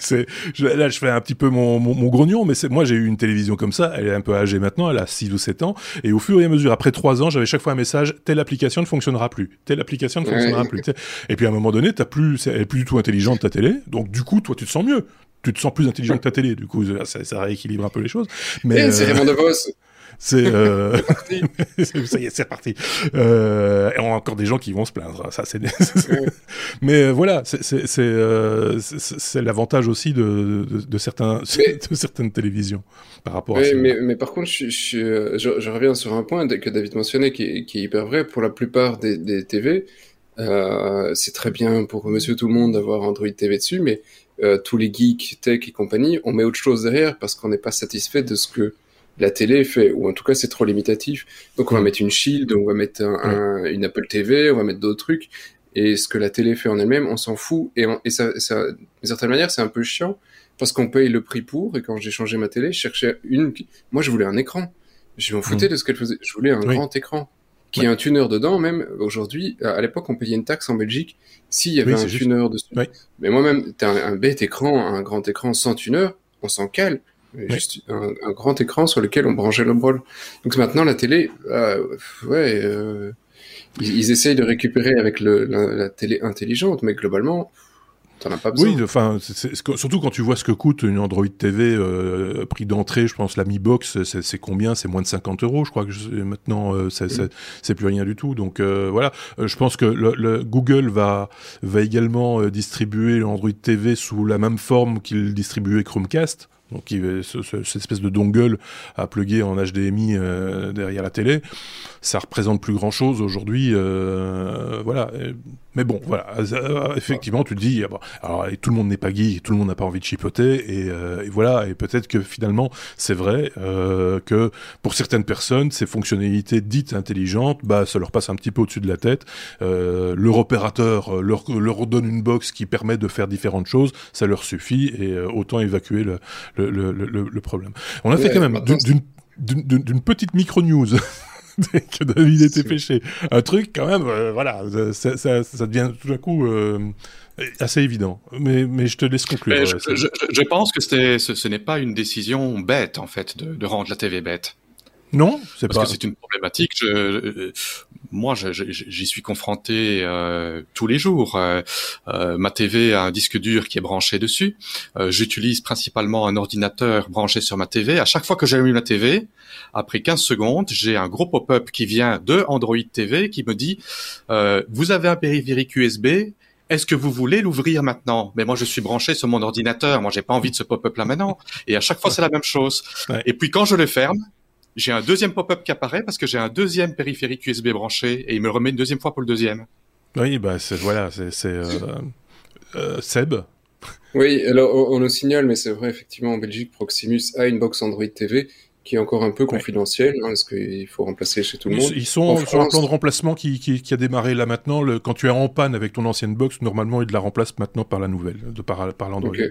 C'est là je fais un petit peu mon, mon, mon grognon, mais moi j'ai eu une télévision comme ça, elle est un peu âgée maintenant, elle a 6 ou 7 ans, et au fur et à mesure, après 3 ans, j'avais chaque fois un message telle application ne fonctionnera plus, telle application ne fonctionnera plus. Et puis à un moment donné, t'as plus, elle est plus du tout intelligente ta télé, donc du coup toi tu te sens mieux tu te sens plus intelligent que ta télé, du coup ça, ça rééquilibre un peu les choses. Mais c'est Raymond DeVos. C'est euh... ça y est, c'est reparti. Euh... Et on a encore des gens qui vont se plaindre. Ça, c'est. mais euh, voilà, c'est euh, c'est l'avantage aussi de, de, de certains mais... de certaines télévisions par rapport mais, à. Mais, mais par contre, je, je, je, je, reviens sur un point que David mentionnait qui est, qui est hyper vrai pour la plupart des, des TV. Euh, c'est très bien pour Monsieur Tout le Monde d'avoir Android TV dessus, mais euh, tous les geeks, tech et compagnie, on met autre chose derrière parce qu'on n'est pas satisfait de ce que la télé fait, ou en tout cas c'est trop limitatif. Donc on va mettre une Shield, on va mettre un, un, une Apple TV, on va mettre d'autres trucs, et ce que la télé fait en elle-même, on s'en fout. Et, on, et ça, ça d'une certaine manière, c'est un peu chiant parce qu'on paye le prix pour. Et quand j'ai changé ma télé, je cherchais une. Moi, je voulais un écran. Je m'en foutais mmh. de ce qu'elle faisait. Je voulais un oui. grand écran qui ouais. ait un tuner dedans. Même aujourd'hui, à l'époque, on payait une taxe en Belgique s'il y avait oui, un tuner juste... dessus. Oui. Mais moi-même, t'as un, un, bête écran, un grand écran sans tuner, on s'en cale. Juste un, un, grand écran sur lequel on branchait le brol. Donc maintenant, la télé, euh, ouais, euh, ils, ils, essayent de récupérer avec le, la, la, télé intelligente, mais globalement, t'en as pas besoin. Oui, enfin, surtout quand tu vois ce que coûte une Android TV euh, prix d'entrée, je pense la Mi Box, c'est combien? C'est moins de 50 euros, je crois que je, maintenant euh, c'est mm. plus rien du tout. Donc voilà, je pense que le, le, Google va va également distribuer l'Android TV sous la même forme qu'il distribuait Chromecast donc ce, cette espèce de dongle à plugger en HDMI euh, derrière la télé, ça représente plus grand chose aujourd'hui, euh, voilà. Mais bon, voilà, euh, effectivement, tu te dis, bon, alors tout le monde n'est pas geek, tout le monde n'a pas envie de chipoter, et, euh, et voilà, et peut-être que finalement, c'est vrai euh, que pour certaines personnes, ces fonctionnalités dites intelligentes, bah, ça leur passe un petit peu au-dessus de la tête. Euh, leur opérateur leur, leur donne une box qui permet de faire différentes choses, ça leur suffit, et autant évacuer le, le, le, le, le problème. On a ouais, fait quand même d'une petite micro-news que David était pêché. Un truc quand même, euh, voilà, ça, ça, ça, devient tout d'un coup euh, assez évident. Mais, mais je te laisse conclure. Je, je, je, pense que ce, ce n'est pas une décision bête en fait de, de rendre la TV bête. Non, c'est pas. Parce que c'est une problématique. Je, moi, j'y suis confronté euh, tous les jours. Euh, euh, ma TV a un disque dur qui est branché dessus. Euh, J'utilise principalement un ordinateur branché sur ma TV. À chaque fois que j'allume la TV, après 15 secondes, j'ai un gros pop-up qui vient de Android TV qui me dit euh, vous avez un périphérique USB. Est-ce que vous voulez l'ouvrir maintenant? Mais moi, je suis branché sur mon ordinateur. Moi, j'ai pas envie de ce pop-up là maintenant. Et à chaque fois, c'est la même chose. Ouais. Et puis quand je le ferme, j'ai un deuxième pop-up qui apparaît parce que j'ai un deuxième périphérique USB branché et il me le remet une deuxième fois pour le deuxième. Oui, bah voilà, c'est euh, euh, Seb. Oui, alors on, on nous signale, mais c'est vrai effectivement en Belgique, Proximus a une box Android TV qui est encore un peu confidentielle, ouais. hein, parce qu'il faut remplacer chez tout le monde. Ils sont sur France... un plan de remplacement qui, qui, qui a démarré là maintenant. Le, quand tu es en panne avec ton ancienne box, normalement, ils la remplacent maintenant par la nouvelle, de, par, par l'Android. Okay.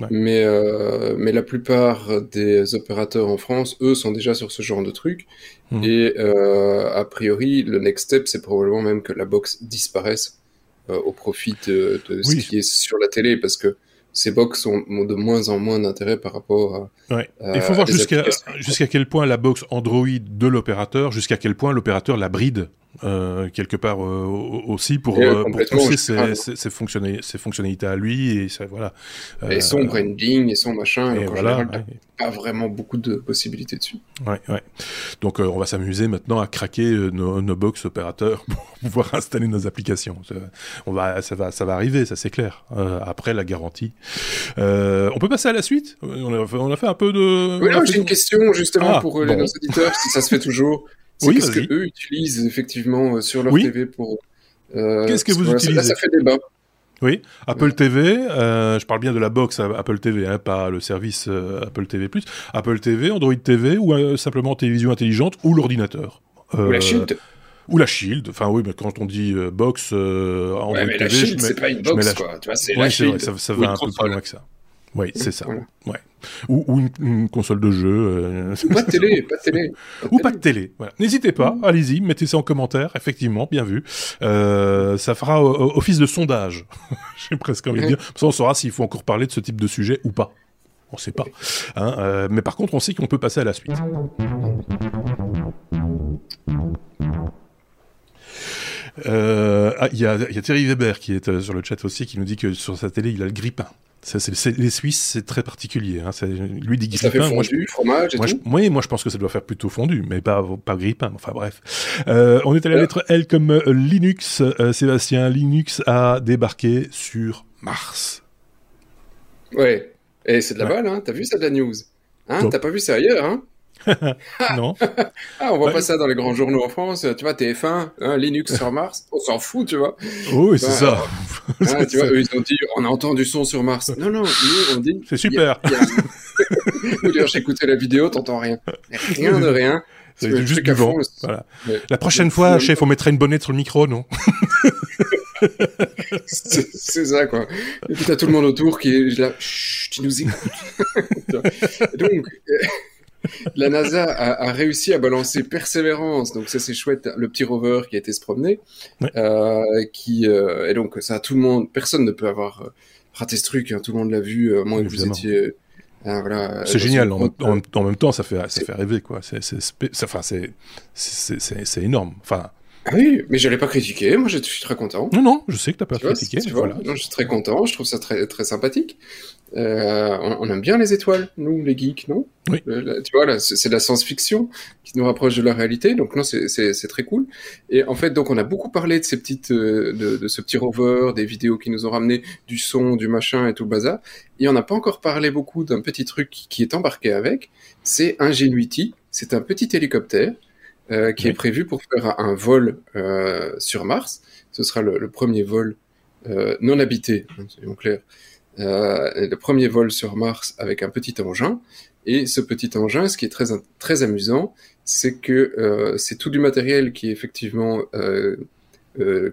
Ouais. Mais, euh, mais la plupart des opérateurs en France, eux, sont déjà sur ce genre de truc. Mmh. Et euh, a priori, le next step, c'est probablement même que la box disparaisse euh, au profit de, de oui. ce qui est sur la télé, parce que ces box ont, de moins en moins d'intérêt par rapport à. Ouais. à Il faut voir jusqu'à jusqu'à quel point la box Android de l'opérateur, jusqu'à quel point l'opérateur la bride euh, quelque part euh, aussi pour, euh, pour pousser ses, ses, ses, fonctionnalités, ses, fonctionnalités, à lui et ça, voilà. et son branding et son machin. Et voilà. Général, ouais. Pas vraiment beaucoup de possibilités dessus. Ouais, ouais. Donc on va s'amuser maintenant à craquer nos, nos, box opérateurs pour pouvoir installer nos applications. On va, ça va, ça va arriver, ça c'est clair. après la garantie. on peut passer à la suite? On a, on a fait un peu de. Oui, j'ai une question justement ah, pour bon. nos auditeurs si ça se fait toujours. C'est oui, qu'est-ce que eux utilisent effectivement euh, sur leur oui. TV pour. Euh, qu'est-ce que vous voilà, utilisez Là, ça fait débat. Oui, Apple. TV, euh, je parle bien de la box Apple TV, hein, pas le service euh, Apple TV+. Apple TV, Android TV, ou euh, simplement télévision intelligente, ou l'ordinateur. ou la Shield ou la Shield, enfin oui, mais quand on dit box Android ouais, mais TV, la Shield, c'est pas une box, la... quoi. Tu vois, c'est ouais, la Shield. Vrai, ça, ça va un peu plus loin que ça. Oui, c'est ça. Voilà. Ouais. Ou, ou une, une, console de jeu. Euh... Ou pas de télé, pas de télé. Pas de ou pas de télé. Voilà. N'hésitez pas, mmh. allez-y, mettez ça en commentaire. Effectivement, bien vu. Euh, ça fera office de sondage. J'ai presque envie de dire. Ça, on saura s'il faut encore parler de ce type de sujet ou pas. On ne sait pas. Hein, euh, mais par contre, on sait qu'on peut passer à la suite. Euh, ah, il y, a, y a Thierry Weber qui est euh, sur le chat aussi, qui nous dit que sur sa télé, il a le grippin. Les Suisses, c'est très particulier. Hein. Lui dit grippin. Ça fait fondu, moi, je, fromage et moi, tout. oui, moi je pense que ça doit faire plutôt fondu, mais pas pas grippin. Enfin bref. Euh, on est à la lettre L comme euh, Linux. Euh, Sébastien, Linux a débarqué sur Mars. Ouais. Et c'est de la balle, hein. T'as vu ça de la news Hein? T'as pas vu ça ailleurs, hein? non. ah, on voit pas ça dans les grands journaux en France. Tu vois, TF1, hein, Linux sur Mars, on s'en fout, tu vois. oui, c'est ça. Hein, tu vois, eux, ils ont dit, on a entendu son sur Mars. Non, non, nous, on dit. C'est super. j'ai écouté la vidéo, t'entends rien. Rien de rien. C'est juste du vent. Voilà. La prochaine fois, chef, on mettrait une bonnette sur le micro, non? C'est ça, quoi. Et puis t'as tout le monde autour qui est là, chut, tu nous écoutes. Donc, la NASA a, réussi à balancer Persévérance, donc ça c'est chouette, le petit rover qui a été se promener, euh, qui euh, et donc ça tout le monde, personne ne peut avoir euh, raté ce truc, hein, tout le monde l'a vu, à moins que vous étiez voilà, c'est génial. En, en, même temps, ça fait, ça fait rêver, quoi. C'est, enfin, c'est, énorme. Enfin, ah oui, mais je l'ai pas critiqué. Moi, je suis très content. Non, non, je sais que t'as pas critiqué. voilà. je suis très content. Je trouve ça très, très sympathique. Euh, on, aime bien les étoiles, nous, les geeks, non? Oui. tu vois, là, c'est de la science-fiction qui nous rapproche de la réalité. Donc, non, c'est très cool. Et en fait, donc, on a beaucoup parlé de ces petites, euh, de, de, ce petit rover, des vidéos qui nous ont ramené du son, du machin et tout le bazar. Et on n'a pas encore parlé beaucoup d'un petit truc qui est embarqué avec. C'est Ingenuity. C'est un petit hélicoptère euh, qui est prévu pour faire un vol euh, sur Mars. Ce sera le, le premier vol euh, non habité, hein, soyons clairs, le premier vol sur Mars avec un petit engin. Et ce petit engin, ce qui est très très amusant, c'est que c'est tout du matériel qui est effectivement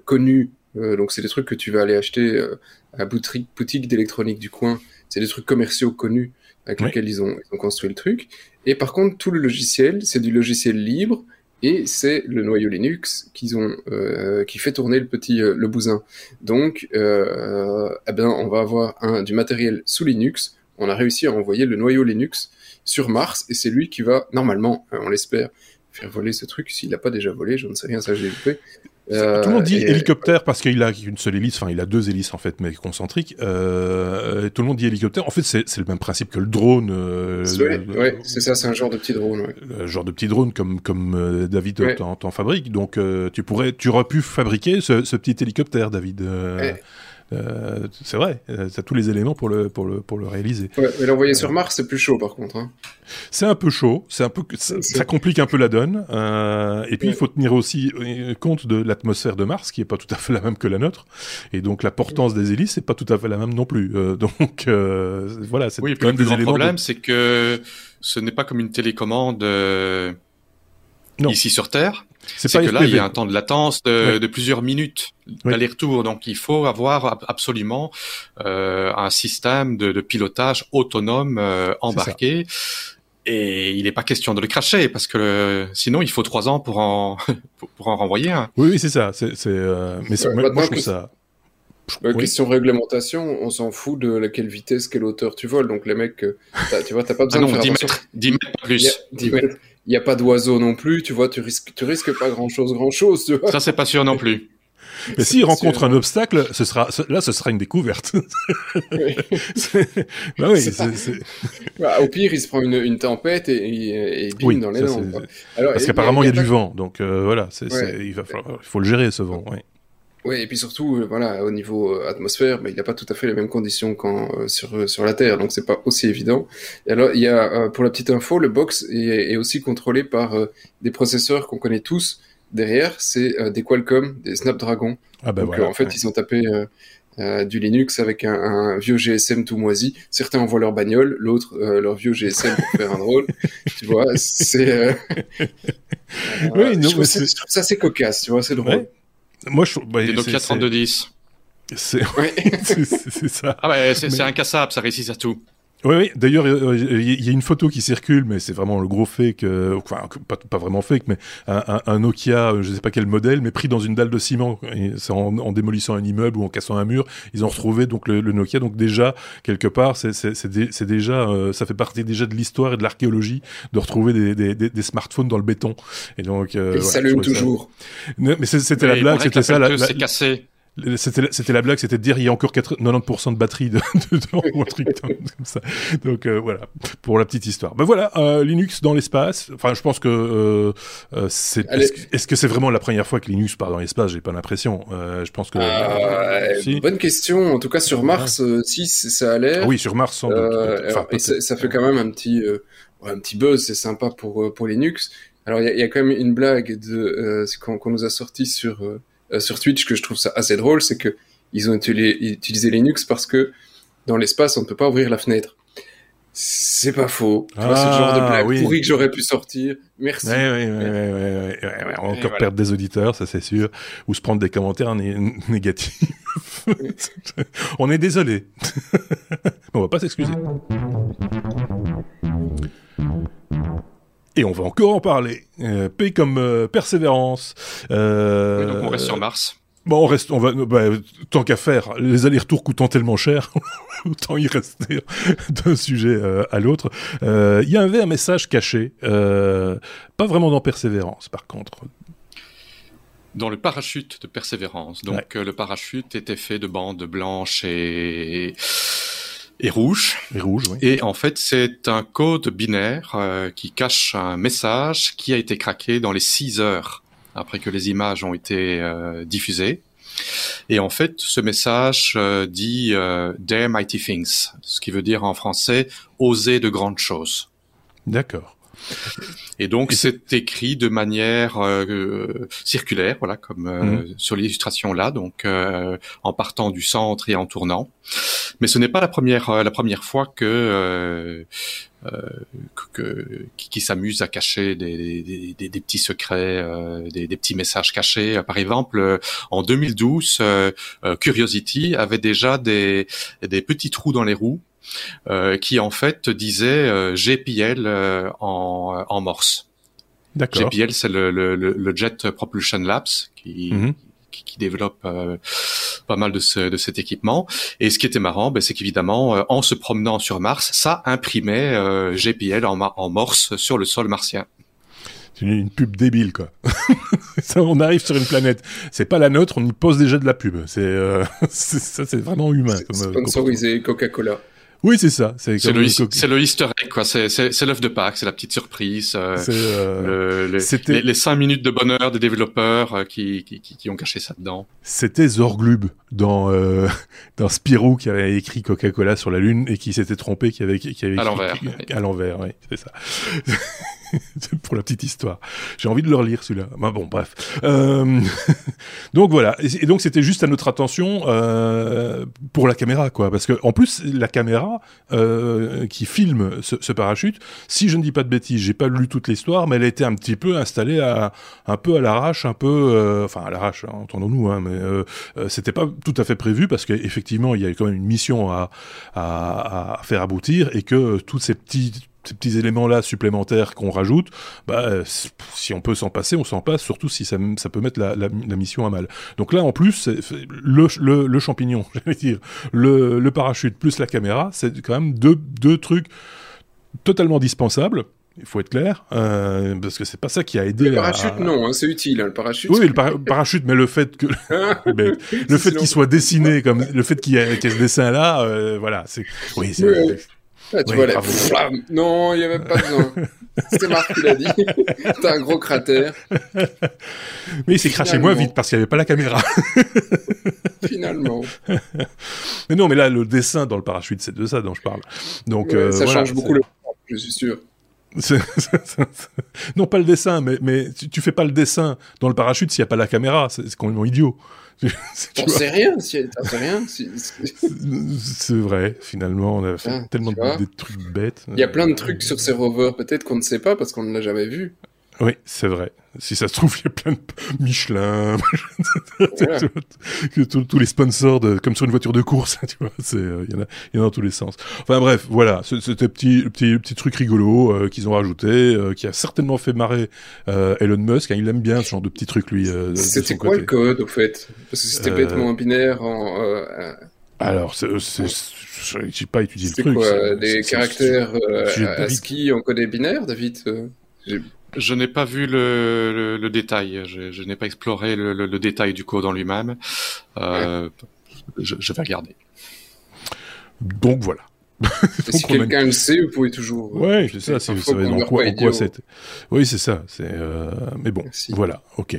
connu. donc c'est des trucs que tu vas aller acheter à boutique, boutique d'électronique du coin. C'est des trucs commerciaux connus avec lesquels ils ont, ils ont construit le truc. Et par contre, tout le logiciel, c'est du logiciel libre et c'est le noyau Linux qu'ils ont, euh, qui fait tourner le petit euh, le bousin. Donc, euh, eh bien, on va avoir du matériel sous Linux. On a réussi à envoyer le noyau Linux sur Mars et c'est lui qui va normalement, on l'espère, faire voler ce truc. S'il n'a pas déjà volé, je ne sais rien, ça j'ai loupé. Euh, tout le monde dit hélicoptère parce qu'il a une seule hélice, enfin il a deux hélices en fait, mais concentriques. Euh, tout le monde dit hélicoptère. En fait, c'est le même principe que le drone. Euh, ouais, c'est ça, c'est un genre de petit drone. Ouais. Un genre de petit drone comme comme euh, David t'en fabrique. Donc euh, tu pourrais, tu aurais pu fabriquer ce, ce petit hélicoptère, David. Euh, c'est vrai, euh, tu as tous les éléments pour le, pour le, pour le réaliser. Ouais, mais l'envoyer sur Mars, c'est plus chaud par contre. Hein. C'est un peu chaud, c'est un peu, ça, complique un peu la donne. Euh, et puis il faut tenir aussi euh, compte de l'atmosphère de Mars, qui est pas tout à fait la même que la nôtre. Et donc la portance des hélices, c'est pas tout à fait la même non plus. donc voilà, c'est oui, quand même des éléments. Le problème, c'est que ce n'est pas comme une télécommande ici sur Terre. C'est que là, il y a un temps de latence de, plusieurs minutes d'aller-retour. Donc, il faut avoir absolument euh, un système de, pilotage autonome euh, embarqué. Et il n'est pas question de le cracher parce que sinon il faut trois ans pour en pour, en renvoyer un. Oui, oui c'est ça. C'est euh, mais moi je trouve ça. Question réglementation, on s'en fout de laquelle vitesse, quelle hauteur tu voles. Donc les mecs, tu vois, t'as pas besoin ah de faire 10 mètres, 10 mètres plus. 10 mètres il n'y a pas d'oiseaux non plus, tu vois, tu risques, tu risques pas grand chose, grand chose, tu vois. Ça, c'est pas sûr non plus. Mais s'il rencontre un obstacle, ce sera, là, ce sera une découverte. Oui. bah oui, bah, au pire, il se prend une, une tempête et, et, bim dans les dents. Parce qu'apparemment, il y a, du vent, donc euh, voilà, il va falloir, il faut le gérer ce vent. Oui. Oui, et puis surtout, euh, voilà, au niveau euh, atmosphère, bah, il n'y a pas tout à fait les mêmes conditions qu'en euh, sur sur la Terre, donc c'est pas aussi évident. Et alors, il y a pour la petite info, le box est, est aussi contrôlé par des processeurs qu'on connaît tous. Derrière, c'est des Qualcomm, des Snapdragon. Ah bah donc en fait, ils ont tapé du Linux avec un, un, vieux GSM tout moisi. Certains envoient leur bagnole, l'autre leur vieux GSM pour faire un drôle. tu vois, c'est. oui, non, je, trouve ça c'est cocasse, tu vois, c'est drôle. Moi, je bah, Des Nokia 3210. C'est ça. Ah bah, c'est un cassable, ça réussit à tout. Oui, oui. D'ailleurs, il y a une photo qui circule, mais c'est vraiment le gros fake, euh, enfin pas, pas, vraiment fake, mais un, un, Nokia, je sais pas quel modèle, mais pris dans une dalle de ciment. C'est en, en, démolissant un immeuble ou en cassant un mur, ils ont retrouvé donc le, Nokia. Donc déjà quelque part, c'est déjà, euh, ça fait partie déjà de l'histoire et de l'archéologie de retrouver des, des, des, smartphones dans le béton. Et donc, euh, il s'allume toujours. Mais c'était la blague, c'était ça. La, C'est cassé. C'était la blague, c'était de dire il y a encore 90% de batterie de, dedans ou un truc comme ça. Donc euh, voilà pour la petite histoire. Ben voilà euh, Linux dans l'espace. Enfin je pense que euh, c'est est-ce que c'est vraiment la première fois que Linux part dans l'espace? J'ai pas l'impression. Je pense que si. bonne question. En tout cas sur Mars, si ça a l'air. Ah oui sur Mars sans doute. Enfin, et ça, ça, fait quand même un petit un petit buzz. C'est sympa pour pour Linux. Alors il y, y, a quand même une blague de qu'on nous a sorti sur sur Twitch que je trouve ça assez drôle, c'est que ils ont utilisé Linux parce que dans l'espace, on ne peut pas ouvrir la fenêtre. C'est pas faux. c'est le genre de blague ah, pourri que j'aurais pu sortir. Merci. Ouais, ouais, ouais, ouais on va encore perdre des auditeurs, ça c'est sûr, ou se prendre des commentaires négatifs. on est désolé. on va pas s'excuser. Et on va encore en parler. Euh, P comme euh, persévérance. Euh... Oui, donc on reste sur Mars. Bon, on reste, on va, bah, tant qu'à faire, les allers-retours coûtant tellement cher, autant y rester d'un sujet euh, à l'autre. Euh, il y avait un message caché, pas vraiment dans Persévérance, par contre. Dans le parachute de Persévérance. Donc, le parachute était fait de bandes blanches et et rouge. Et rouge, oui. Et en fait, c'est un code binaire euh, qui cache un message qui a été craqué dans les 6 heures après que les images ont été euh, diffusées. Et en fait, ce message euh, dit Dare mighty things, ce qui veut dire en français oser de grandes choses. D'accord. Et donc c'est écrit de manière euh, circulaire, voilà, comme euh, mhm. sur l'illustration là, donc euh, en partant du centre et en tournant. Mais ce n'est pas la première la première fois que que, qui, s'amuse à cacher des, des, des, des petits secrets, des, petits messages cachés. Par exemple, en 2012, Curiosity avait déjà des, des petits trous dans les roues euh, qui en fait disait euh, GPL euh, en, en morse. D'accord. GPL, c'est le, le, le, Jet Propulsion Labs qui, mhm. qui, qui, développe pas mal de, ce, de cet équipement. Et ce qui était marrant, ben, c'est qu'évidemment, en se promenant sur Mars, ça imprimait GPL en, en morse sur le sol martien. C'est une, pub débile, quoi. ça, on arrive sur une planète, c'est pas la nôtre, on y pose déjà de la pub. C'est ça, c'est vraiment humain. Sponsorisé Coca-Cola. Oui, c'est ça. C'est le, le, Easter egg, quoi. C'est l'œuf de Pâques, c'est la petite surprise. Euh, euh, le, les, cinq minutes de bonheur des développeurs euh, qui, qui, qui, ont caché ça dedans. C'était Zorglub dans euh, dans Spirou qui avait écrit Coca-Cola sur la lune et qui s'était trompé, qui avait qui avait à l'envers. À l'envers, oui, c'est ça. pour la petite histoire. J'ai envie de le relire celui-là. Bon, bref. Euh... donc voilà. Et, donc c'était juste à notre attention euh, pour la caméra, quoi. Parce que en plus la caméra euh, qui filme ce, parachute, si je ne dis pas de bêtises, j'ai pas lu toute l'histoire, mais elle a été un petit peu installée à un peu à l'arrache, un peu, enfin à l'arrache, hein, entendons-nous, hein, mais c'était pas tout à fait prévu parce qu'effectivement il y a quand même une mission à, à, à faire aboutir et que tous ces petits ces petits éléments-là supplémentaires qu'on rajoute, bah, si on peut s'en passer, on s'en passe, surtout si ça, ça peut mettre la, la, la, mission à mal. Donc là, en plus, le, le, le, champignon, j'allais dire, le, le, parachute plus la caméra, c'est quand même deux, deux trucs totalement dispensables. Il faut être clair, euh, parce que c'est pas ça qui a aidé. Le parachute, non, hein, c'est utile. Hein, le parachute. Oui, le parachute, mais le fait que le fait qu'il soit dessiné comme le fait qu'il y ait ce dessin là, euh, voilà, c'est oui, c'est ah, tu vois, Non, il n'y avait pas besoin. C'est Marc qui l'a dit. T'as un gros cratère. Mais il s'est craché moins vite parce qu'il n'y avait pas la caméra. Finalement. Mais non, mais là, le dessin dans le parachute, c'est de ça dont je parle. Donc, euh, ça change beaucoup le je suis sûr. non, pas le dessin, mais, mais tu, tu fais pas le dessin dans le parachute s'il n'y a pas la caméra. C'est complètement idiot. On sait rien, si rien. C'est vrai, finalement, on a fait ah, tellement de, trucs bêtes. Il y a plein de trucs sur ces rovers, peut-être qu'on ne sait pas parce qu'on ne l'a jamais vu. Oui, c'est vrai. Si ça se trouve, il y a plein de Michelin, que tous les sponsors de, comme sur une voiture de course, tu vois, c'est, euh, il y en a, il y en a dans tous les sens. Enfin bref, voilà, c'était petit, petit, petit truc rigolo euh, qu'ils ont rajouté, euh, qui a certainement fait marrer Elon Musk. Hein, il aime bien ce genre de petits trucs lui. c'était quoi le code au fait? Parce que c'était bêtement binaire en. Alors, c'est, j'ai pas étudié le truc. Quoi, des caractères ASCII en code binaire, David Je n'ai pas vu le, le, détail. Je, je n'ai pas exploré le, le, détail du code en lui-même. Euh, je, je, vais regarder. Donc voilà. si quelqu'un le sait, vous pouvez toujours. Ouais, c'est ça. C'est en quoi, en quoi c'est. Oui, c'est ça. C'est. Euh... Mais bon, voilà. Ok.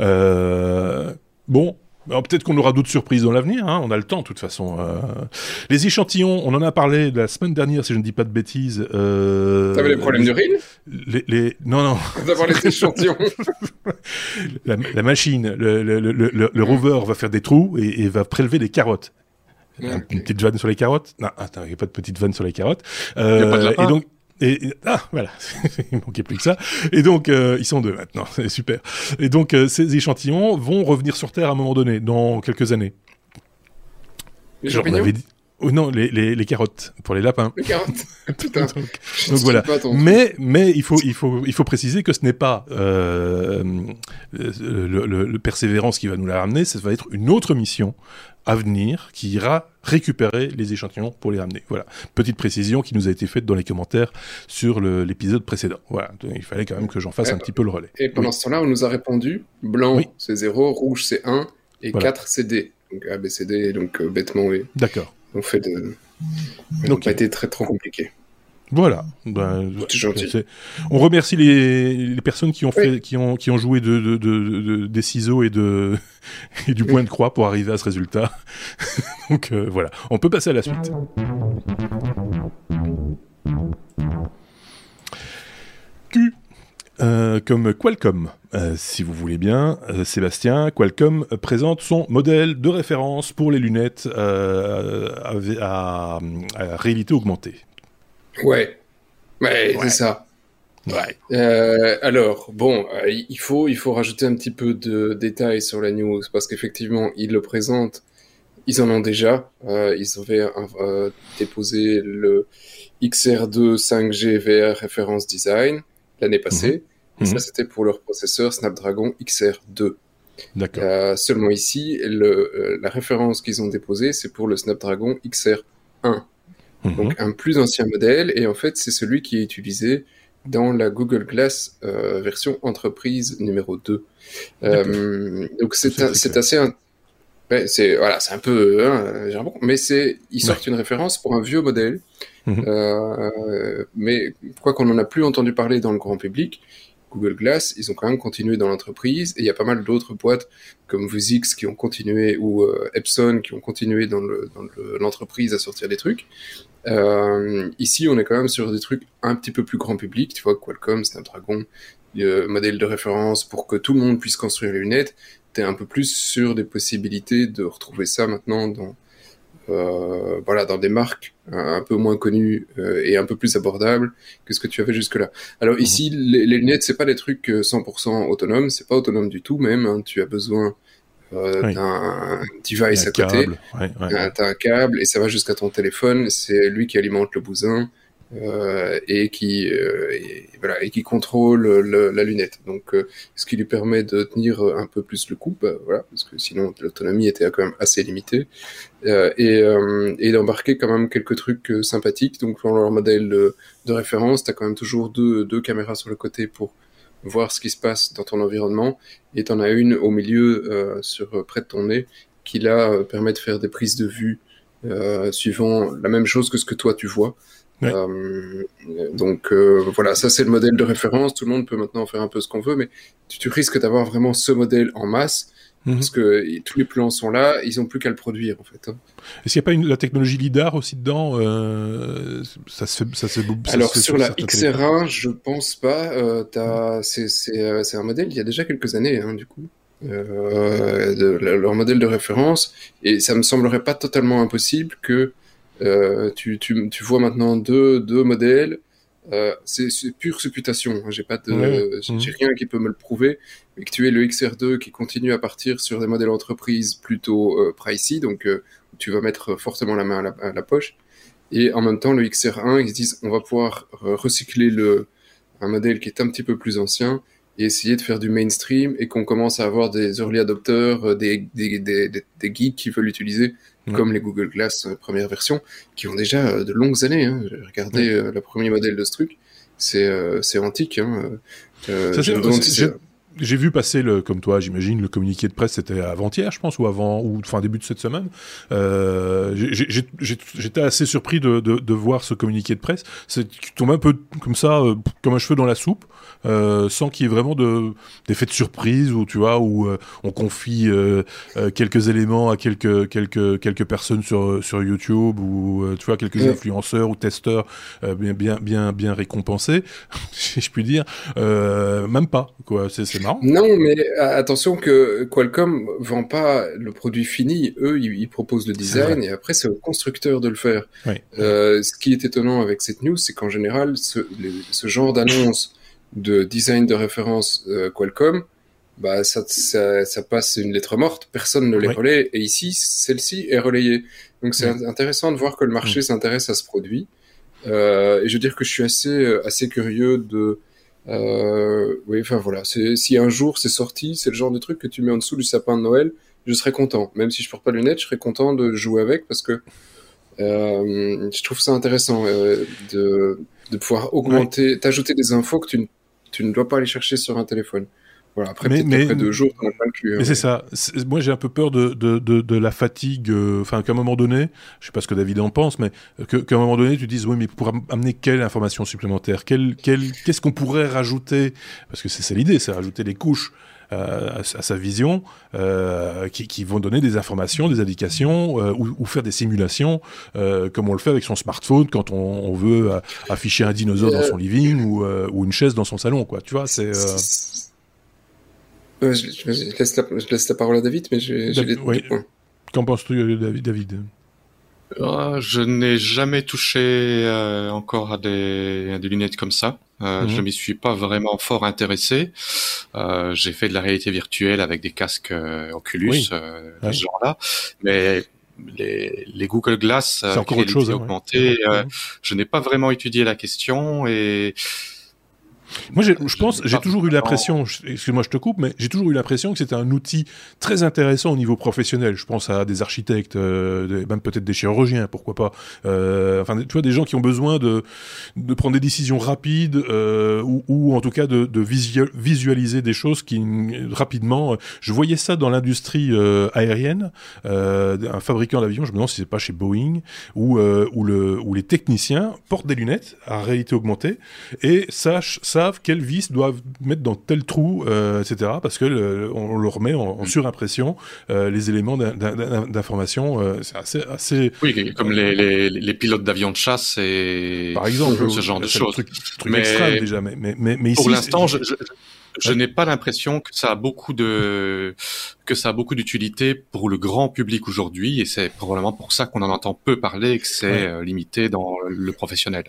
Euh... Bon, peut-être qu'on aura d'autres surprises dans l'avenir, hein. on a le temps de toute façon. Euh... Les échantillons, on en a parlé la semaine dernière, si je ne dis pas de bêtises. Euh... T'avais les problèmes de ril les, les... Non, non. D'avoir les échantillons. la, la, machine, le, le, le, le, rover va faire des trous et, et va prélever des carottes. Une petite vanne sur les carottes? Non, attends, il n'y a pas de petite vanne sur les carottes. Euh, et donc, et, ah, voilà, il manquait plus que ça. Et donc, euh, ils sont deux maintenant, c'est super. Et donc, euh, ces échantillons vont revenir sur Terre à un moment donné, dans quelques années. Les champignons Oh non, les, les, les, carottes pour les lapins. Les carottes. Putain. donc, donc voilà. Mais mais il faut il faut il faut préciser que ce n'est pas euh, le, le, le, persévérance qui va nous la ramener, ça va être une autre mission à venir qui ira récupérer les échantillons pour les ramener. Voilà. Petite précision qui nous a été faite dans les commentaires sur l'épisode précédent. Voilà. Il fallait quand même que j'en fasse un petit peu le relais. Et pendant ce temps-là, on nous a répondu blanc c'est 0, rouge c'est 1 et 4 c'est D. Donc ABCD, donc euh, bêtement oui. D'accord. On fait de. Donc, pas été très trop compliqué. Voilà. Ben, gentil. On remercie les, les, personnes qui ont fait, qui ont, qui ont joué de, de, de, des ciseaux et de et du point de croix pour arriver à ce résultat. Donc euh, voilà. On peut passer à la suite. Euh, comme Qualcomm. Euh, si vous voulez bien, euh, Sébastien, Qualcomm présente son modèle de référence pour les lunettes à, à, réalité augmentée. Ouais, ouais, c'est ça. Ouais. alors, bon, il faut il faut rajouter un petit peu de détails sur la news parce qu'effectivement, ils le présentent. Ils en ont déjà. ils avaient déposé le XR2 5G VR Reference Design l'année passée. Ça, mhm. c'était pour leur processeur Snapdragon XR2. D'accord. Euh, seulement ici, le, euh, la référence qu'ils ont déposée, c'est pour le Snapdragon XR1. Mhm. Donc un plus ancien modèle, et en fait, c'est celui qui est utilisé dans la Google Glass euh, version entreprise numéro 2. Euh, donc c'est assez... Ouais, c'est voilà, c'est un peu hein, mais c'est ils sortent une référence pour un vieux modèle Mhm. Euh, mais quoi qu'on en a plus entendu parler dans le grand public, Google Glass, ils ont quand même continué dans l'entreprise. Et il y a pas mal d'autres boîtes comme Vuzix qui ont continué ou euh, Epson qui ont continué dans l'entreprise à sortir des trucs. Euh, ici, on est quand même sur des trucs un petit peu plus grand public. Tu vois, Qualcomm, Snapdragon, euh, modèle de référence pour que tout le monde puisse construire les lunettes. T'es un peu plus sur des possibilités de retrouver ça maintenant dans euh, voilà, dans des marques un peu moins connues euh, et un peu plus abordables que ce que tu avais jusque-là. Alors mhm. ici, les, lunettes, c'est pas des trucs 100% euh, autonomes, c'est pas autonome du tout même. Hein. tu as besoin d'un device à côté, ouais, ouais. t'as un câble et ça va jusqu'à ton téléphone. C'est lui qui alimente le bousin. Euh, et qui euh, voilà et qui contrôle le, la lunette. Donc, euh, ce qui lui permet de tenir un peu plus le coup, bah, voilà, parce que sinon l'autonomie était quand même assez limitée, et, et d'embarquer quand même quelques trucs sympathiques. Donc, dans leur modèle de, de référence, t'as quand même toujours deux, deux caméras sur le côté pour voir ce qui se passe dans ton environnement, et t'en as une au milieu sur près de ton nez qui là permet de faire des prises de vue suivant la même chose que ce que toi tu vois. Euh, donc euh, voilà, ça c'est le modèle de référence. Tout le monde peut maintenant faire un peu ce qu'on veut, mais tu, risques d'avoir vraiment ce modèle en masse. Mhm. Parce que tous les plans sont là, ils ont plus qu'à le produire en fait. Hein. Est-ce qu'il n'y a pas une, la technologie lidar aussi dedans euh, Ça se ça se Alors sur la XR1, je pense pas. Euh, c'est un modèle il y a déjà quelques années hein, du coup. de, leur modèle de référence et ça me semblerait pas totalement impossible que tu, tu, tu, vois maintenant deux, deux modèles. Euh, c'est pure supputation. Hein. J'ai pas de, j'ai mhm. rien qui peut me le prouver. Mais que tu es le XR2 qui continue à partir sur des modèles entreprises plutôt euh, pricey, donc euh, tu vas mettre fortement la main à la, à la, poche. Et en même temps, le XR1, ils se disent, on va pouvoir recycler le, un modèle qui est un petit peu plus ancien et essayer de faire du mainstream et qu'on commence à avoir des early adopters, des, des, des, des, geeks qui veulent l'utiliser comme les Google Glass euh, première version, qui ont déjà euh, de longues années. Hein. J'ai regardé euh, le premier modèle de ce truc, c'est c'est antique. Hein. J'ai vu passer le, comme toi, j'imagine, le communiqué de presse, c'était avant-hier, je pense, ou avant, ou fin début de cette semaine. Euh, J'étais assez surpris de, de, de, voir ce communiqué de presse. C'est tombe un peu comme ça, euh, comme un cheveu dans la soupe, euh, sans qu'il y ait vraiment de d'effet de surprise ou tu vois, où on confie quelques éléments à quelques quelques quelques personnes sur sur YouTube ou tu vois quelques influenceurs ou testeurs bien bien bien bien récompensés, si je puis dire. même pas, quoi. C'est non, mais euh, attention que Qualcomm vend pas le produit fini. Eux, ils, proposent le design et après, c'est au constructeur de le faire. Euh, ce qui est étonnant avec cette news, c'est qu'en général, ce, genre d'annonce de design de référence euh, Qualcomm, bah, ça, ça, passe une lettre morte, personne ne les relaie, et ici, celle-ci est relayée. Donc c'est intéressant de voir que le marché s'intéresse à ce produit. et je veux dire que je suis assez, assez curieux de oui, enfin voilà. Si un jour c'est sorti, c'est le genre de truc que tu mets en dessous du sapin de Noël, je serais content. Même si je porte pas de lunettes, je serais content de jouer avec parce que euh, je trouve ça intéressant euh, de, de pouvoir augmenter, t'ajouter des infos que tu, tu ne dois pas aller chercher sur un téléphone. Voilà, après, mais, mais, après deux jours, on mais c'est ça. Moi, j'ai un peu peur de, de, de, de la fatigue. Euh, enfin, qu'à un moment donné, je sais pas ce que David en pense, mais qu'à un moment donné, tu dises, oui, mais pour amener quelle information supplémentaire? Quelle, quelle, Qu'est-ce qu'on pourrait rajouter? Parce que c'est l'idée, c'est rajouter des couches. Euh, à, sa vision, euh, qui, qui, vont donner des informations, des indications, euh, ou, ou, faire des simulations, euh, comme on le fait avec son smartphone quand on, on veut afficher un dinosaure dans son living ou, ou, une chaise dans son salon, quoi. Tu vois, c'est je, laisse la, je, laisse la, parole à David, mais j'ai les oui. Qu'en penses-tu, David ah, Je n'ai jamais touché euh, encore à des, à des, lunettes comme ça. Euh, mhm. Je m'y suis pas vraiment fort intéressé. Euh, j'ai fait de la réalité virtuelle avec des casques euh, Oculus, euh, ce genre-là, mais les, les, Google Glass, c'est encore autre chose. Hein, ouais. je n'ai pas vraiment étudié la question et moi, je pense, j'ai toujours eu l'impression, excuse-moi, je te coupe, mais j'ai toujours eu l'impression que c'était un outil très intéressant au niveau professionnel. Je pense à des architectes, euh, même peut-être des chirurgiens, pourquoi pas. Euh, enfin, tu vois, des gens qui ont besoin de, de prendre des décisions rapides euh, ou, ou, en tout cas de, de visualiser des choses qui rapidement. Je voyais ça dans l'industrie aérienne, un fabricant d'avions. Je me demande si c'est pas chez Boeing où où le où les techniciens portent des lunettes à réalité augmentée et sachent ça quelles vis doivent mettre dans tel trou, euh, etc. Parce que le, on leur met en, en surimpression euh, les éléments d'information. Euh, c'est assez, assez. Oui, comme les, les, les pilotes d'avions de chasse et par exemple ce genre de choses. Truc, truc mais, extrême déjà, mais mais mais, mais pour l'instant, je, je, je n'ai pas l'impression que ça a beaucoup de que ça a beaucoup d'utilité pour le grand public aujourd'hui et c'est probablement pour ça qu'on en entend peu parler et que c'est ouais. limité dans le professionnel.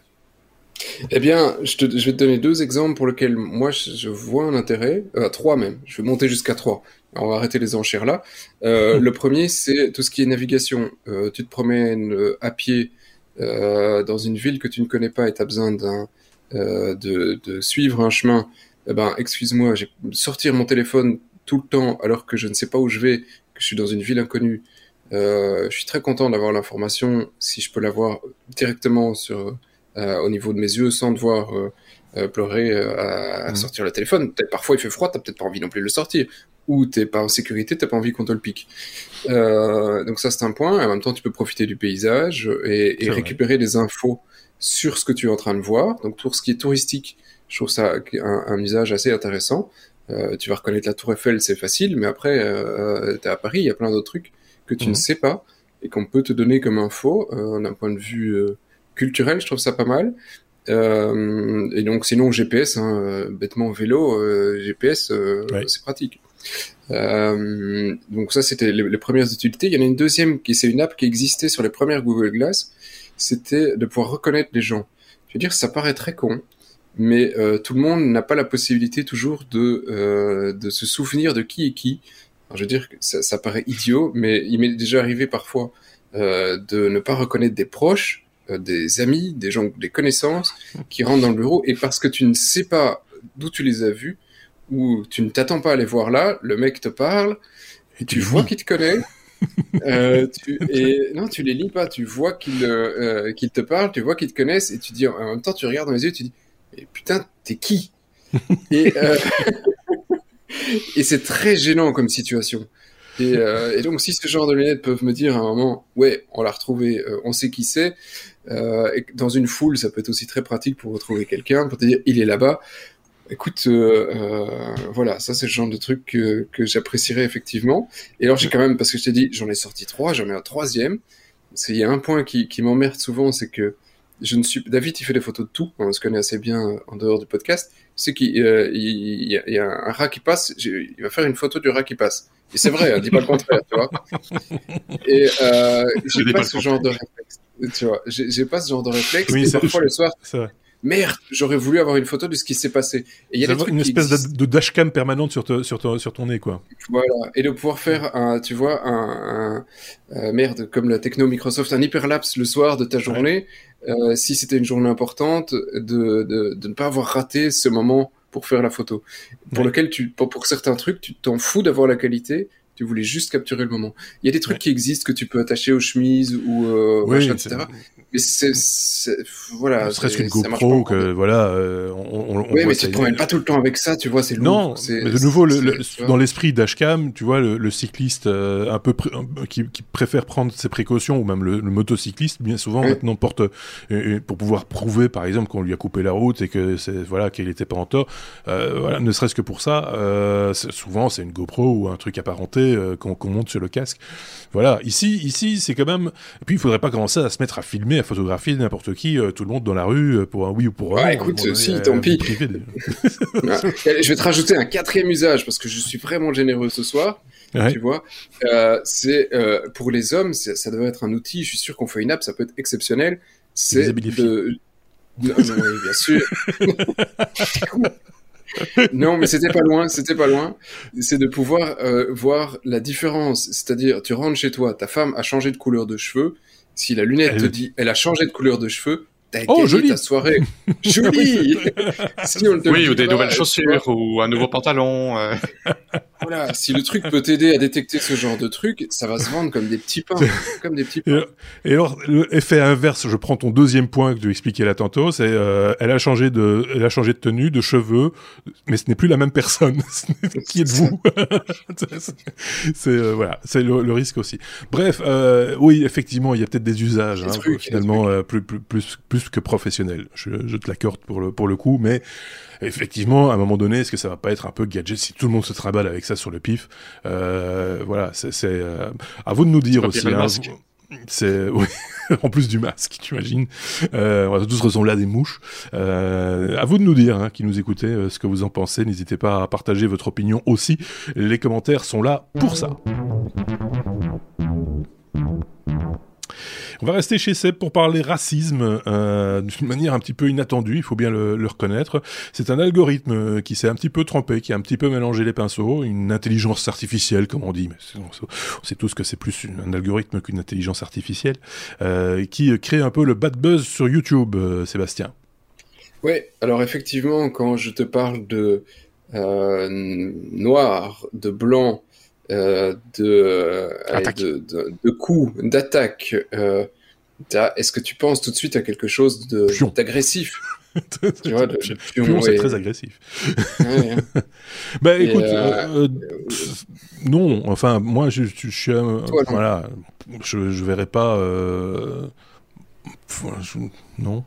Eh bien, je, te, je, vais te donner deux exemples pour lesquels moi je, vois un intérêt, euh, trois même. Je vais monter jusqu'à trois. On va arrêter les enchères là. Euh, le premier, c'est tout ce qui est navigation. Euh, tu te promènes euh, à pied dans une ville que tu ne connais pas et tu as besoin d'un de, de, suivre un chemin. Eh ben, excuse-moi, j'ai sortir mon téléphone tout le temps alors que je ne sais pas où je vais, que je suis dans une ville inconnue. je suis très content d'avoir l'information si je peux l'avoir directement sur au niveau de mes yeux sans devoir euh, euh, pleurer à, à mmh. sortir le téléphone. Peut-être parfois il fait froid, t'as peut-être pas envie non plus de le sortir. Ou t'es pas en sécurité, t'as pas envie qu'on te le pique. donc ça c'est un point. En même temps, tu peux profiter du paysage et, et récupérer des infos sur ce que tu es en train de voir. Donc pour ce qui est touristique, je trouve ça un, un usage assez intéressant. Euh, tu vas reconnaître la Tour Eiffel, c'est facile, mais après, euh, tu es à Paris, il y a plein d'autres trucs que tu mmh. ne sais pas et qu'on peut te donner comme info euh, d'un point de vue culturel, je trouve ça pas mal. Euh, et donc sinon GPS, hein, euh, bêtement vélo, euh, GPS, euh, c'est pratique. Euh, donc ça c'était les, les, premières utilités. Il y en a une deuxième qui c'est une app qui existait sur les premières Google Glass, c'était de pouvoir reconnaître les gens. Je veux dire, ça paraît très con, mais tout le monde n'a pas la possibilité toujours de de se souvenir de qui est qui. Alors, je veux dire, ça, ça paraît idiot, mais il m'est déjà arrivé parfois de ne pas reconnaître des proches euh, des amis, des gens, des connaissances qui rentrent dans le bureau et parce que tu ne sais pas d'où tu les as vus ou tu ne t'attends pas à les voir là, le mec te parle et tu vois qu'il te connaît. euh, tu, et non, tu les lis pas. Tu vois qu'il euh, qu'il te parle, tu vois qu'ils te connaissent et tu dis en même temps tu regardes dans les yeux, tu dis et putain t'es qui? Et euh, et c'est très gênant comme situation. Et, euh, et, donc, si ce genre de lunettes peuvent me dire à un moment, ouais, on l'a retrouvé, euh, on sait qui c'est, euh, et dans une foule, ça peut être aussi très pratique pour retrouver quelqu'un, pour te dire, il est là-bas. Écoute, euh, euh, voilà, ça c'est le genre de truc que, que j'apprécierais effectivement. Et alors j'ai quand même, parce que je t'ai dit, j'en ai sorti trois, j'en ai un troisième. Il y a un point qui, qui m'emmerde souvent, c'est que je ne suis David, il fait des photos de tout, on se connaît assez bien en dehors du podcast. C'est qu'il euh, il, il y, a un rat qui passe, il va faire une photo du rat qui passe. Et c'est vrai, hein, dis pas le contraire, tu vois. Et euh, j'ai pas, pas ce genre de réflexe, tu vois. J'ai pas ce genre de réflexe. Oui, et parfois le soir, merde, j'aurais voulu avoir une photo de ce qui s'est passé. Et il y a des trucs une espèce de, de, dashcam permanente sur, te, sur, ton, sur ton nez, quoi. Voilà, et de pouvoir faire un, tu vois, un, un euh, merde, comme la techno Microsoft, un hyperlapse le soir de ta journée, ouais. euh, si c'était une journée importante, de, de, de ne pas avoir raté ce moment pour faire la photo. Pour ouais. lequel tu, pour, pour certains trucs, tu t'en fous d'avoir la qualité, tu voulais juste capturer le moment. Il y a des trucs ouais. qui existent que tu peux attacher aux chemises ou euh, oui, machin, etc. Mais c'est, voilà. Ne serait-ce qu'une GoPro, que voilà, euh, on, on, Oui, mais tu te promènes pas tout le temps avec ça, tu vois, c'est lourd. Non, mais de nouveau, le, le, dans l'esprit d'Ashcam, tu vois, le, le cycliste euh, un peu qui, qui, préfère prendre ses précautions, ou même le, motocycliste, bien souvent oui. maintenant porte euh, pour pouvoir prouver, par exemple, qu'on lui a coupé la route et que c'est voilà qu'il était pas en tort. voilà, ne serait-ce que pour ça, souvent c'est une GoPro ou un truc apparenté qu'on qu monte sur le casque. Voilà, ici, ici, c'est quand même. Et puis, il faudrait pas commencer à se mettre à filmer, à photographier n'importe qui, euh, tout le monde dans la rue, euh, pour un oui ou pour un. Ah, écoute, bon, si, euh, tant pis. je vais te rajouter un quatrième usage parce que je suis vraiment généreux ce soir. Ouais. Tu vois, euh, c'est euh, pour les hommes, ça devrait être un outil. Je suis sûr qu'on fait une app, ça peut être exceptionnel. C'est de. Non, non, oui, bien sûr. non, mais c'était pas loin, c'était pas loin. C'est de pouvoir euh, voir la différence. C'est-à-dire, tu rentres chez toi, ta femme a changé de couleur de cheveux. Si la lunette elle... te dit, elle a changé de couleur de cheveux, t'as oh, gagné ta soirée. Jolie si Oui, ou des nouvelles chaussures, ou un nouveau pantalon. Euh... voilà, si le truc peut t'aider à détecter ce genre de truc, ça va se vendre comme des petits pains, comme des petits pains. Et, alors, l'effet inverse, je prends ton deuxième point que tu expliquais là tantôt, c'est euh, elle a changé de, elle a changé de tenue, de cheveux, mais ce n'est plus la même personne. Qui êtes-vous? C'est euh, voilà, c'est le, le, risque aussi. Bref, euh, oui, effectivement, il y a peut-être des usages hein, trucs, finalement euh, plus, plus plus plus que professionnels. Je, je te l'accorde pour le pour le coup, mais effectivement, à un moment donné, est-ce que ça va pas être un peu gadget si tout le monde se trimballe avec ça sur le pif? Euh, Voilà, c'est euh, à vous de nous dire aussi. Hein, c'est oui, en plus du masque, tu imagines. Euh, on va tous ressembler à des mouches. Euh, à vous de nous dire, hein, qui nous écoutez, euh, ce que vous en pensez. N'hésitez pas à partager votre opinion aussi. Les commentaires sont là pour ça. On va rester chez Seb pour parler racisme euh, d'une manière un petit peu inattendue, il faut bien le, reconnaître. C'est un algorithme qui s'est un petit peu trompé, qui a un petit peu mélangé les pinceaux, une intelligence artificielle comme on dit, mais on sait tous que c'est plus un algorithme qu'une intelligence artificielle, euh, qui crée un peu le bad buzz sur YouTube, euh, Sébastien. Oui, alors effectivement, quand je te parle de euh, noir, de blanc, euh, de, de, de, de, coups, d'attaque. Euh, Est-ce que tu penses tout de suite à quelque chose d'agressif tu vois, pion, c'est très agressif. ouais, bah écoute, euh, euh, non, enfin moi je, je, je suis, euh, Toi, voilà, je, je verrai pas, je, non,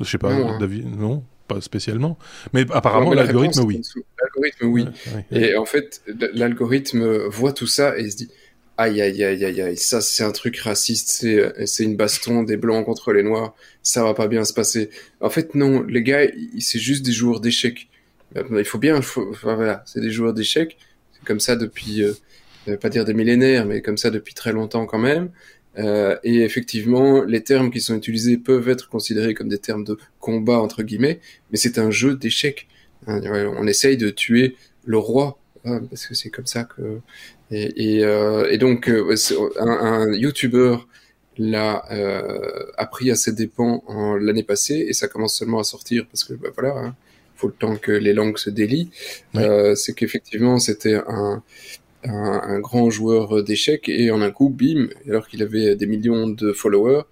je sais pas, non, hein. David, non pas spécialement. Mais apparemment, l'algorithme, oui. L'algorithme, oui. Ouais, ouais. Et en fait, l'algorithme voit tout ça et se dit aïe, aïe, aïe, aïe, aïe, ça, c'est un truc raciste, c'est une baston des blancs contre les noirs, ça va pas bien se passer. En fait, non, les gars, c'est juste des joueurs d'échecs. Il faut bien, faut, enfin, voilà, c'est des joueurs d'échecs. C'est comme ça depuis, euh, je vais pas dire des millénaires, mais comme ça depuis très longtemps quand même. Euh, et effectivement, les termes qui sont utilisés peuvent être considérés comme des termes de combat entre guillemets, mais c'est un jeu d'échecs. Hein, on essaye de tuer le roi hein, parce que c'est comme ça que. Et, et, euh, et donc euh, un, un YouTuber l'a euh, appris à ses dépens l'année passée et ça commence seulement à sortir parce que bah, voilà, hein, faut le temps que les langues se délient. Oui. Euh, c'est qu'effectivement c'était un un, un, grand joueur d'échecs et en un coup, bim, alors qu'il avait des millions de followers,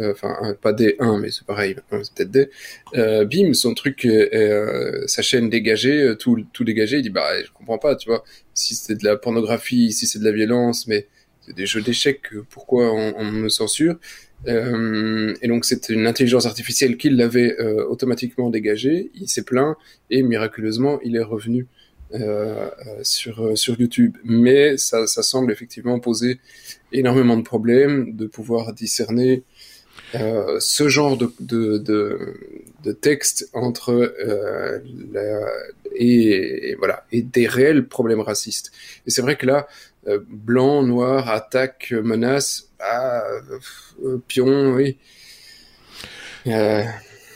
enfin pas D1 mais c'est pareil, c'est peut-être D. bim, son truc, sa chaîne dégagée, tout tout dégagé. Il dit bah je comprends pas, tu vois. Si c'est de la pornographie, si c'est de la violence, mais c'est des jeux d'échecs, pourquoi on, on me censure euh, et donc c'est une intelligence artificielle qui l'avait euh, automatiquement dégagé. Il s'est plaint et miraculeusement il est revenu euh, sur sur YouTube. Mais ça, ça semble effectivement poser énormément de problèmes de pouvoir discerner euh, ce genre de, de, de, de texte entre euh, la, et, et, voilà et des réels problèmes racistes. Et c'est vrai que là, euh, blanc, noir, attaque, menace, ah, pion, oui.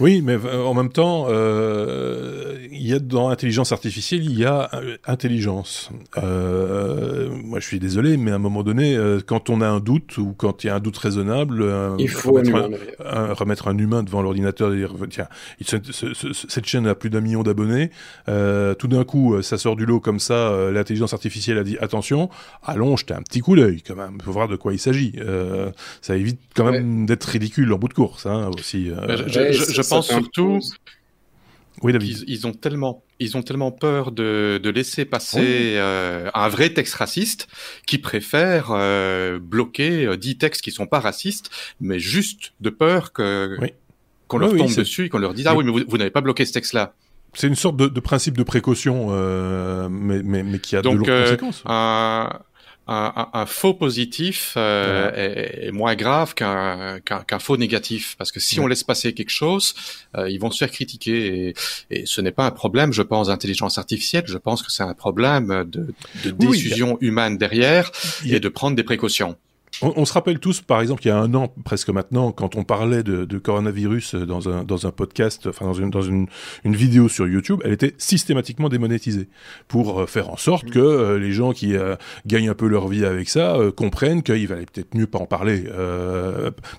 Euh, oui, mais euh, en même temps, euh, il y a dans l'intelligence artificielle, il y a euh, intelligence. Euh, moi, je suis désolé, mais à un moment donné, euh, quand on a un doute ou quand il y a un doute raisonnable, il faut remettre un, un, remettre un humain devant l'ordinateur et dire tiens, il, ce, ce, cette chaîne a plus d'un million d'abonnés. tout d'un coup, ça sort du lot comme ça. l'intelligence artificielle a dit attention, allons jeter un petit coup d'œil quand même, pour voir de quoi il s'agit. ça évite quand même ouais. d'être ridicule en bout de course hein, aussi. je pense surtout. Oui, ils, ils, ont tellement, ils ont tellement peur de, de laisser passer oui. euh, un vrai texte raciste qu'ils préfèrent euh, bloquer euh, dix textes qui sont pas racistes, mais juste de peur que oui. qu'on leur oui, tombe dessus et qu'on leur dise ah oui mais vous, vous n'avez pas bloqué ce texte-là. C'est une sorte de, de, principe de précaution, euh, mais, mais, mais, qui a Donc, de lourdes conséquences. Un, un, un, un, faux positif euh, ouais. est, est, moins grave qu'un qu qu faux négatif. Parce que si ouais. on laisse passer quelque chose, euh, ils vont se faire critiquer. Et, et ce n'est pas un problème, je pense, d'intelligence artificielle. Je pense que c'est un problème de, de décision humaine derrière et de prendre des précautions. On, on, se rappelle tous, par exemple, il y a un an presque maintenant, quand on parlait de, de coronavirus dans un, dans un podcast, enfin dans, une, dans une, une, vidéo sur YouTube, elle était systématiquement démonétisée pour euh, faire en sorte mmh. que euh, les gens qui euh, gagnent un peu leur vie avec ça euh, comprennent qu'il valait peut-être mieux pas en parler.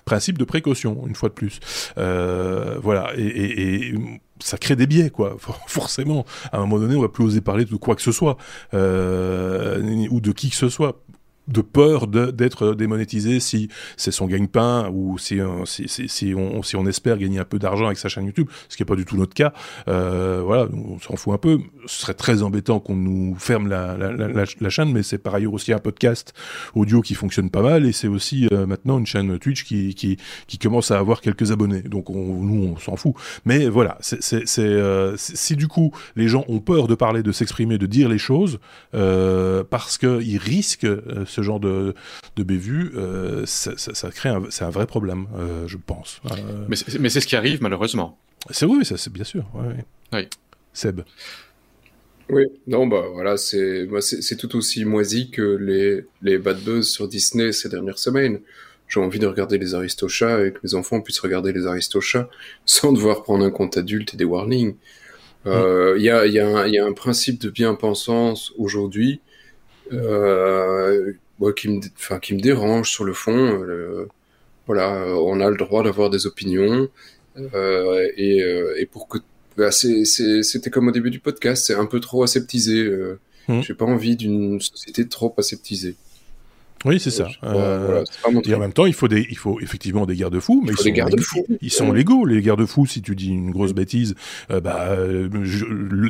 Principe de précaution, une fois de plus. voilà. Et, et, et ça crée des biais, quoi. Forcément, à un moment donné, on va plus oser parler de quoi que ce soit euh, ou de qui que ce soit de peur d'être démonétisé si c'est son gagne-pain ou si, euh, si, si, on, si on espère gagner un peu d'argent avec sa chaîne YouTube, ce qui n'est pas du tout notre cas. Euh, voilà, on s'en fout un peu. Ce serait très embêtant qu'on nous ferme la, la, chaîne, mais c'est par ailleurs aussi un podcast audio qui fonctionne pas mal et c'est aussi euh, maintenant une chaîne Twitch qui, qui, qui, commence à avoir quelques abonnés. Donc on, nous, on s'en fout. Mais voilà, c'est euh, si du coup les gens ont peur de parler, de s'exprimer, de dire les choses, euh, parce qu'ils risquent genre de, de bévue, euh, ça, ça, ça, crée un, c'est un vrai problème, euh, je pense. Euh... Mais c'est ce qui arrive malheureusement. C'est oui, ça c'est bien sûr. Ouais, oui. Seb. Oui, non, bah voilà, c'est c'est tout aussi moisi que les, les bad buzz sur Disney ces dernières semaines. J'ai envie de regarder les Aristochats et que mes enfants puissent regarder les Aristochats sans devoir prendre un compte adulte et des warnings. Il euh, mm. y, a, y, a y, a, un principe de bien-pensance aujourd'hui euh, qui me, enfin, qui me dérange sur le fond. Euh, voilà, on a le droit d'avoir des opinions euh, et, euh, et, pour que bah, c'était comme au début du podcast, c'est un peu trop aseptisé. Mmh. J'ai pas envie d'une société trop aseptisée. Oui, c'est ça. Euh, voilà, et en même temps, il faut des, il faut effectivement des garde-fous, mais ils, garde sont, ils sont légaux. Les garde-fous, si tu dis une grosse bêtise, euh, bah je,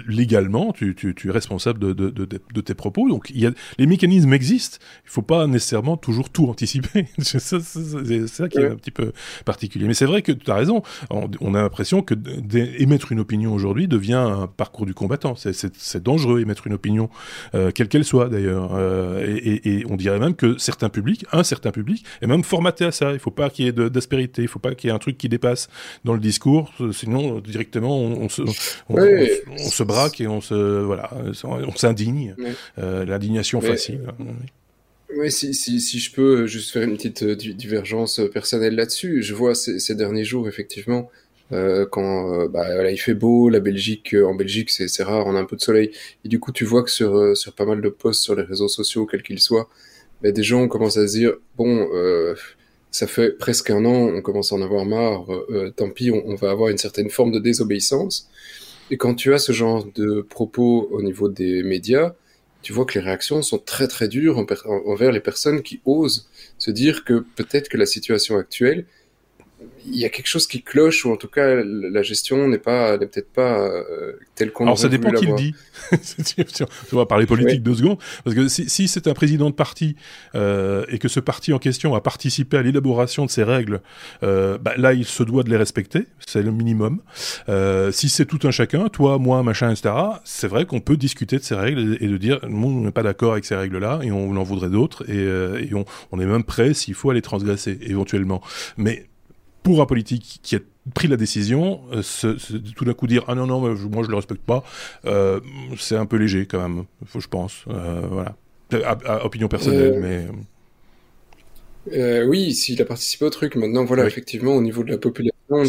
légalement, tu, tu, tu, es responsable de, de, de, de, tes propos. Donc, il y a, les mécanismes existent. Il faut pas nécessairement toujours tout anticiper. c'est ça, ça, qui est un petit peu particulier. Mais c'est vrai que tu as raison. On, a l'impression que émettre une opinion aujourd'hui devient un parcours du combattant. C'est dangereux émettre une opinion, euh, quelle qu'elle soit d'ailleurs. Euh, et, et, et on dirait même que certains publics, un certain public, est même formaté à ça. Il ne faut pas qu'il y ait d'aspérité, il ne faut pas qu'il y ait un truc qui dépasse dans le discours, sinon directement on, on se, on, oui. on, on, se braque et on se voilà, on s'indigne. Oui. Euh, L'indignation facile. Oui, si, si, si je peux juste faire une petite euh, divergence personnelle là-dessus, je vois ces, ces, derniers jours effectivement euh, quand euh, bah, voilà, il fait beau, la Belgique, en Belgique c'est rare, on a un peu de soleil, et du coup tu vois que sur, sur pas mal de posts sur les réseaux sociaux, quels qu'ils soient, mais des gens commencent à se dire bon, euh, ça fait presque un an, on commence à en avoir marre, euh, tant pis, on, va avoir une certaine forme de désobéissance. Et quand tu as ce genre de propos au niveau des médias, tu vois que les réactions sont très très dures en, envers les personnes qui osent se dire que peut-être que la situation actuelle il y a quelque chose qui cloche ou en tout cas la gestion n'est pas n'est peut-être pas euh, telle qu'on Alors ça dépend qui le dit. on va parler politique deux secondes parce que si, si c'est un président de parti euh, et que ce parti en question a participé à l'élaboration de ces règles, euh, bah, là il se doit de les respecter, c'est le minimum. Euh, si c'est tout un chacun, toi, moi, machin, etc. C'est vrai qu'on peut discuter de ces règles et, de dire on n'est pas d'accord avec ces règles-là et on en voudrait d'autres et, euh, et on, on est même prêt s'il faut aller transgresser éventuellement. Mais pour un politique qui a pris la décision, euh, tout d'un coup dire ah non non moi je le respecte pas, euh, c'est un peu léger quand même, faut je pense, euh, voilà, à, opinion personnelle, mais. oui, s'il a participé au truc, maintenant voilà, effectivement au niveau de la population,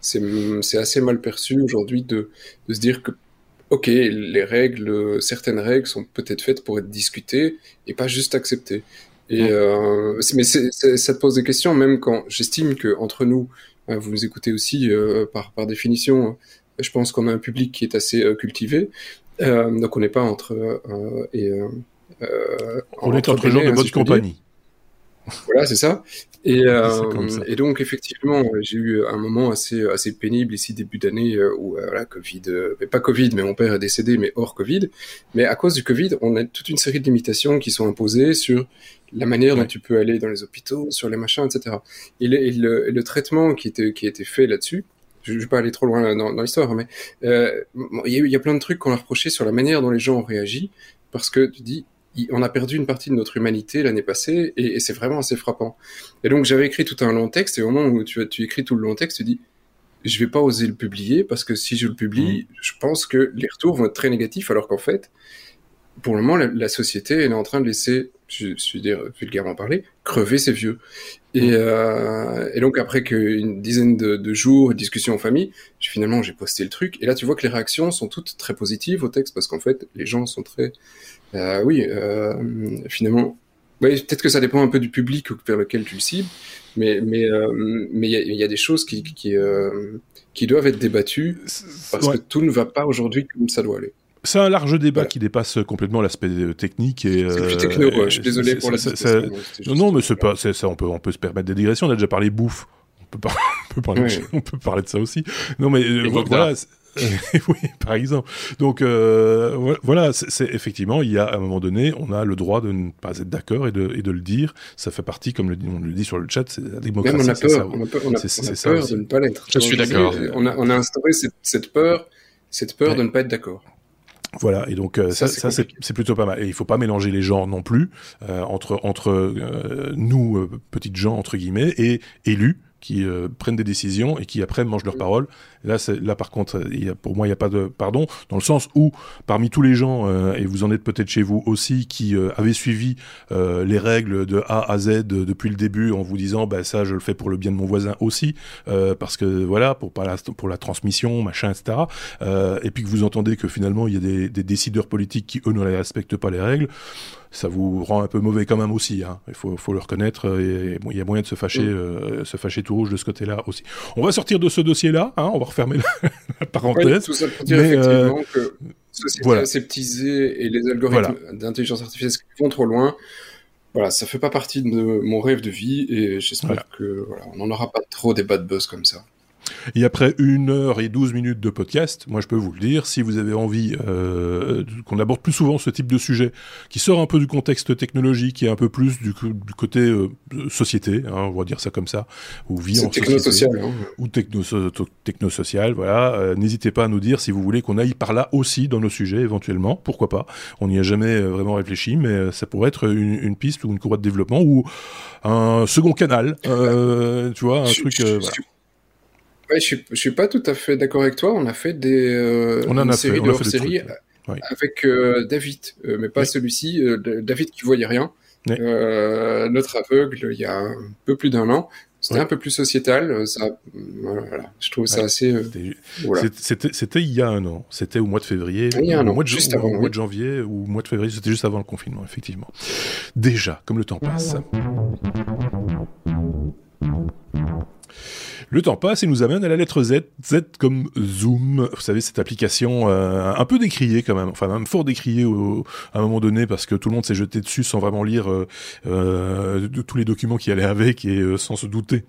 c'est assez mal perçu aujourd'hui de, de se dire que ok, les règles, certaines règles sont peut-être faites pour être discutées et pas juste acceptées. Et euh, mais ça te pose des questions, même quand j'estime que entre nous, hein, vous nous écoutez aussi euh, par, par définition, je pense qu'on a un public qui est assez euh, cultivé, euh, donc on n'est pas entre euh, et on est entre gens de bonne compagnie. Voilà, c'est ça. Et, euh, et donc effectivement, j'ai eu un moment assez assez pénible ici début d'année euh, où euh, voilà Covid, euh, mais pas Covid, mais mon père est décédé, mais hors Covid. Mais à cause du Covid, on a toute une série de limitations qui sont imposées sur la manière dont tu peux aller dans les hôpitaux, sur les machins, etc. Et le, et le, le traitement qui était qui a été fait là-dessus, je ne vais pas aller trop loin dans, dans l'histoire, mais euh, il y, a, y a plein de trucs qu'on a reproché sur la manière dont les gens ont réagi, parce que tu dis on a perdu une partie de notre humanité l'année passée et, c'est vraiment assez frappant. Et donc j'avais écrit tout un long texte et au moment où tu, tu écris tout le long texte, tu dis je vais pas oser le publier parce que si je le publie, mmh. je pense que les retours vont être très négatifs alors qu'en fait, pour le moment, la, société elle est en train de laisser, je, suis dire vulgairement parler, crever ses vieux. Et, mmh. euh, et donc après qu'une dizaine de, de, jours, de discussions en famille, finalement j'ai posté le truc. Et là tu vois que les réactions sont toutes très positives au texte parce qu'en fait les gens sont très euh, oui, euh, finalement, peut-être que ça dépend un peu du public vers lequel tu le cibles, mais mais euh, mais il y, a, des choses qui qui, qui doivent être débattues parce que tout ne va pas aujourd'hui comme ça doit aller. C'est un large débat qui dépasse complètement l'aspect technique et. C'est plus techno. Je suis désolé pour la. Non, non, mais c'est pas. Ça, on peut on peut se permettre des digressions. On a déjà parlé bouffe. On peut, on peut, parler, on peut parler de ça aussi. Non, mais voilà. oui, par exemple. Donc euh, voilà, c'est effectivement, il y a à un moment donné, on a le droit de ne pas être d'accord et de, et de le dire. Ça fait partie, comme le, on le dit sur le chat, c'est la démocratie. Même on a peur, on a peur, on a, on a peur de ne pas l'être. Je suis d'accord. On a, on a instauré cette, cette peur, cette peur de ne pas être d'accord. Voilà, et donc euh, ça, ça c'est plutôt pas mal. Et il faut pas mélanger les genres non plus euh, entre entre euh, nous euh, petites gens entre guillemets et élus qui euh, prennent des décisions et qui après mangent leurs paroles. Là, là par contre, il y a, pour moi, il n'y a pas de pardon, dans le sens où parmi tous les gens, euh, et vous en êtes peut-être chez vous aussi, qui euh, avaient suivi les règles de A à Z depuis le début en vous disant, bah ça, je le fais pour le bien de mon voisin aussi, parce que voilà, pour la, pour la transmission, machin, etc. et puis que vous entendez que finalement, il y a des, des décideurs politiques qui eux ne respectent pas les règles ça vous rend un peu mauvais quand même aussi. Hein. Il faut, faut, le reconnaître. Et bon, il y a moyen de se fâcher, euh, se fâcher tout rouge de ce côté-là aussi. On va sortir de ce dossier-là. Hein, on va refermer la, parenthèse. tout ça pour dire effectivement euh, que société voilà. aseptisée et les algorithmes d'intelligence artificielle vont trop loin. Voilà, ça fait pas partie de mon rêve de vie et j'espère voilà. que voilà, on n'en aura pas trop des bad buzz comme ça. Et après une heure et douze minutes de podcast, moi je peux vous le dire, si vous avez envie euh, qu'on aborde plus souvent ce type de sujet, qui sort un peu du contexte technologique et un peu plus du, du côté euh, société, hein, on va dire ça comme ça, ou vie en techno social, hein. ou techno, techno social, voilà. Euh, N'hésitez pas à nous dire si vous voulez qu'on aille par là aussi dans nos sujets éventuellement, pourquoi pas. On n'y a jamais euh, vraiment réfléchi, mais euh, ça pourrait être une, une, piste ou une courroie de développement ou un second canal, euh, tu vois, un je, truc. Je, voilà. Ouais, je suis, je suis pas tout à fait d'accord avec toi. On a fait des euh, on en une a série fait, de hors série oui. avec euh, David, euh, mais pas oui. celui-ci. Euh, David qui voyait rien. Oui. Euh, notre aveugle, il y a un peu plus d'un an. C'était un peu plus sociétal. Ça, voilà, je trouve ça assez. C'était voilà. il y a un an. C'était au mois de février. Il y a un au an, mois de, juste avant, au mois de janvier ou au mois de février. C'était juste avant le confinement, effectivement. Déjà, comme le temps passe. Le temps passe et nous amène à la lettre Z, Z comme Zoom. Vous savez, cette application euh, un peu décriée quand même, enfin même fort décriée à un moment donné parce que tout le monde s'est jeté dessus sans vraiment lire euh, euh, tous les documents qui allaient avec et sans se douter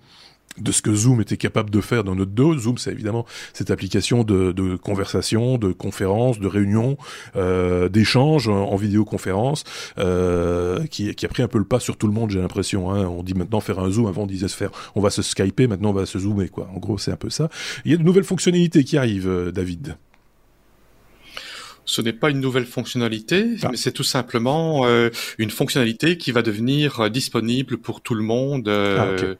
de ce que Zoom était capable de faire dans notre dos. Zoom, c'est évidemment cette application de, de, conversation, de conférence, de réunion, euh, d'échange en, vidéoconférence, euh, qui, qui, a pris un peu le pas sur tout le monde, j'ai l'impression. Hein. On dit maintenant faire un Zoom, avant on disait se faire, on va se skyper, maintenant on va se zoomer, quoi. En gros, c'est un peu ça. Il y a de nouvelles fonctionnalités qui arrivent, euh, David ce n'est pas une nouvelle fonctionnalité, ah. mais c'est tout simplement euh, une fonctionnalité qui va devenir euh, disponible pour tout le monde, euh,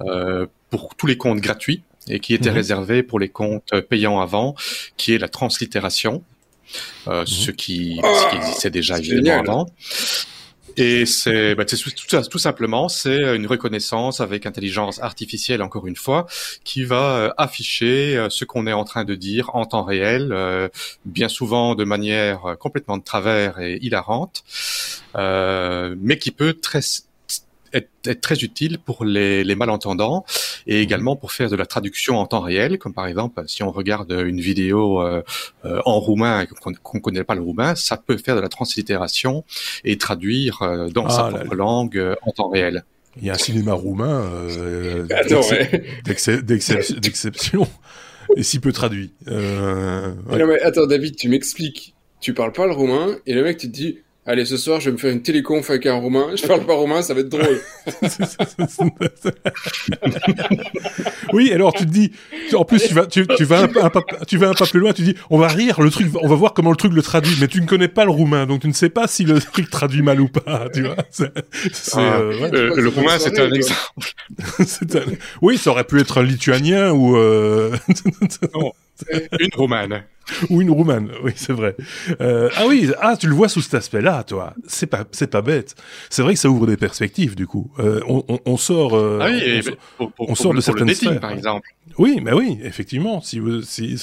ah, pour tous les comptes gratuits et qui était mhm. réservé pour les comptes payants avant, qui est la translittération, mhm. ce, qui, ce qui existait déjà évidemment avant. Et c'est bah, tout, tout, simplement, c'est une reconnaissance avec intelligence artificielle, encore une fois, qui va euh, afficher euh, ce qu'on est en train de dire en temps réel, euh, bien souvent de manière complètement de travers et hilarante, mais qui peut très être, très utile pour les, les, malentendants et également pour faire de la traduction en temps réel, comme par exemple si on regarde une vidéo euh, euh, en roumain et qu'on ne connaît pas le roumain, ça peut faire de la translittération et traduire euh, dans sa ah propre langue en temps réel. Il y a un cinéma roumain d'exception et si peu traduit. Non mais attends David, tu m'expliques. Tu parles pas le roumain et le mec tu te dis Allez, ce soir, je vais me faire une téléconf avec un Roumain. Je parle pas roumain, ça va être drôle. oui, alors tu te dis, en plus tu vas, tu, vas un, pas, tu vas un pas plus loin, tu dis, on va rire, le truc, on va voir comment le truc le traduit, mais tu ne connais pas le roumain, donc tu ne sais pas si le truc traduit mal ou pas, tu vois. Ah, euh, le, roumain, c'est un exemple. Oui, ça aurait pu être un lituanien ou. Euh... une roumaine. Ou une roumaine, oui, c'est vrai. Euh, ah oui, ah, tu le vois sous cet aspect-là, toi. C'est pas, c'est pas bête. C'est vrai que ça ouvre des perspectives, du coup. Euh, on, on, on, sort, euh, ah oui, on, on, sort de certaines sphères. par exemple. Oui, mais oui, effectivement. Si, si,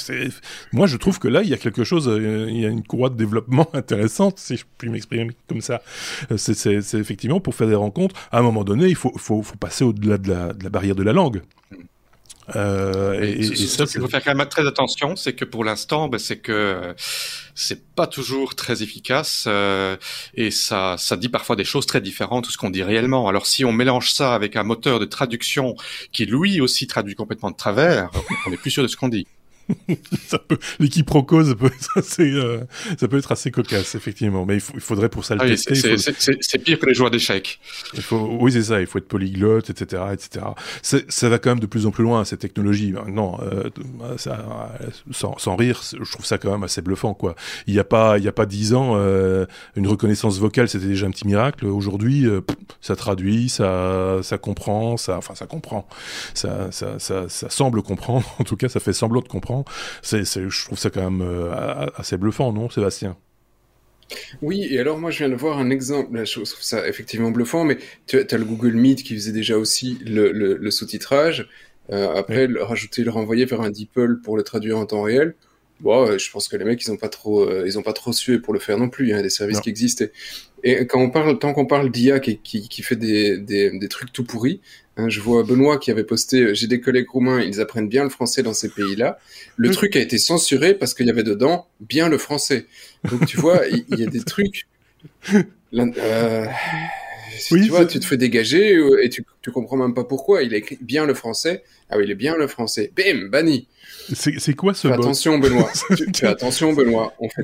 moi, je trouve que là, il y a quelque chose, il y a une courroie de développement intéressante, si je puis m'exprimer comme ça. C'est effectivement pour faire des rencontres. À un moment donné, il faut, faut, faut passer au-delà de la, de la barrière de la langue. Euh, et, et, ça, il faut faire quand même très attention, c'est que pour l'instant, ben, c'est que euh, c'est pas toujours très efficace euh, et ça, ça dit parfois des choses très différentes de ce qu'on dit réellement. Alors si on mélange ça avec un moteur de traduction qui lui aussi traduit complètement de travers, on est plus sûr de ce qu'on dit. ça peut, l'équiproquo, ça peut être assez, euh, ça peut être assez cocasse, effectivement. Mais il, il faudrait pour ça le ah tester. C'est pire que les joueurs d'échecs. Faut, oui, c'est ça. Il faut être polyglotte, etc., etc. Ça va quand même de plus en plus loin cette technologie. Non, euh, ça, sans, sans, rire, je trouve ça quand même assez bluffant, quoi. Il n'y a pas, il y a pas dix ans, euh, une reconnaissance vocale, c'était déjà un petit miracle. Aujourd'hui, euh, ça traduit, ça, ça comprend, ça, enfin, ça comprend. Ça, ça, ça, ça semble comprendre. En tout cas, ça fait semblant de comprendre c'est, je trouve ça quand même euh, assez bluffant, non, Sébastien? Oui, et alors moi je viens de voir un exemple, je trouve ça effectivement bluffant, mais tu as le Google Meet qui faisait déjà aussi le, sous-titrage, euh, après le, rajouter, le renvoyer vers un DeepL pour le traduire en temps réel. Bon, euh, je pense que les mecs ils ont pas trop, ils ont pas trop sué pour le faire non plus. Il y a des services qui existaient. Et quand on parle, tant qu'on parle d'IA qui, qui, fait des, des, des, trucs tout pourris, Hein, je vois Benoît qui avait posté euh, J'ai des collègues roumains, ils apprennent bien le français dans ces pays-là. Le truc a été censuré parce qu'il y avait dedans bien le français. Donc tu vois, il y, a des trucs. Euh, tu vois, tu te fais dégager euh, et tu, tu comprends même pas pourquoi. Il a écrit bien le français. Ah oui, il est bien le français. Bim, banni. C'est quoi ce fais Attention, Benoît. tu, fais attention, Benoît. On fait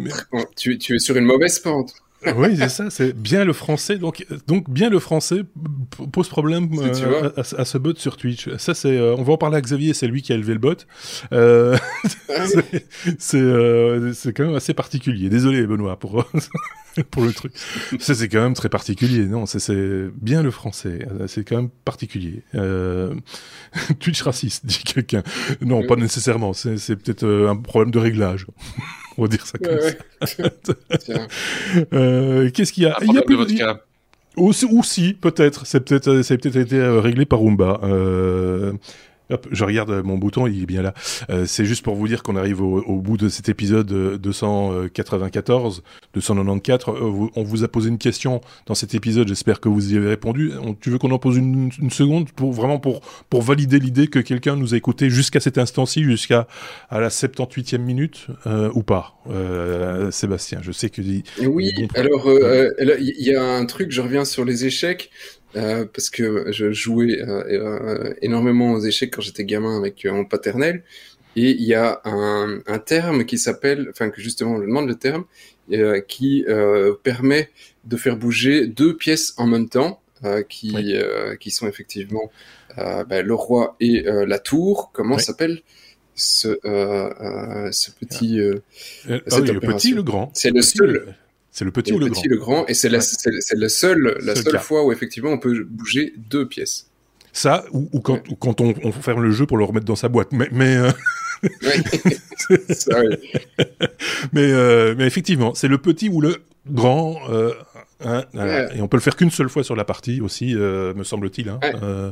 tu, tu es sur une mauvaise pente oui, c'est ça, c'est bien le français. Donc, donc bien le français pose problème euh, à, ce bot sur Twitch. Ça, c'est, euh, on va en parler à Xavier, c'est lui qui a élevé le bot. Euh, ah c'est, euh, c'est quand même assez particulier. Désolé, Benoît, pour pour le truc. Ça, c'est quand même très particulier. Non, c'est bien le français. C'est quand même particulier. Twitch raciste, dit quelqu'un. Non, pas nécessairement. C'est peut-être un problème de réglage on va dire ça comme ça. euh, Qu'est-ce qu'il y a Il y a plus de ou, ou si, peut-être. C'est peut-être, ça a peut-être été réglé par Roomba. Euh, Hop, je regarde mon bouton, il est bien là. Euh, c'est juste pour vous dire qu'on arrive au, au, bout de cet épisode 294, 294. Euh, on vous a posé une question dans cet épisode, j'espère que vous y avez répondu. tu veux qu'on en pose une, une, seconde pour vraiment pour pour valider l'idée que quelqu'un nous a écouté jusqu'à cet instant-ci, jusqu'à à la 78e minute euh, ou pas, euh, Sébastien Je sais que oui. alors il y a un truc, je reviens sur les échecs. Euh, parce que je jouais euh, euh, énormément aux échecs quand j'étais gamin avec mon paternel. Et il y a un, un terme qui s'appelle, enfin que justement je demande le terme, qui permet de faire bouger deux pièces en même temps, qui qui sont effectivement ben, le roi et la tour. Comment s'appelle ce, ce petit. Ah oui, le petit, le grand. C'est le seul. C'est le petit ou le, le petit, le grand, et c'est la, la, seule, la seule fois où effectivement on peut bouger deux pièces. Ça, ou, ou quand, ou quand on, on, ferme le jeu pour le remettre dans sa boîte. Mais, mais, euh... mais, euh, mais effectivement, c'est le petit ou le grand. Euh, Hein, ouais. Et on peut le faire qu'une seule fois sur la partie aussi, euh, me semble-t-il. Hein. Ouais. Euh,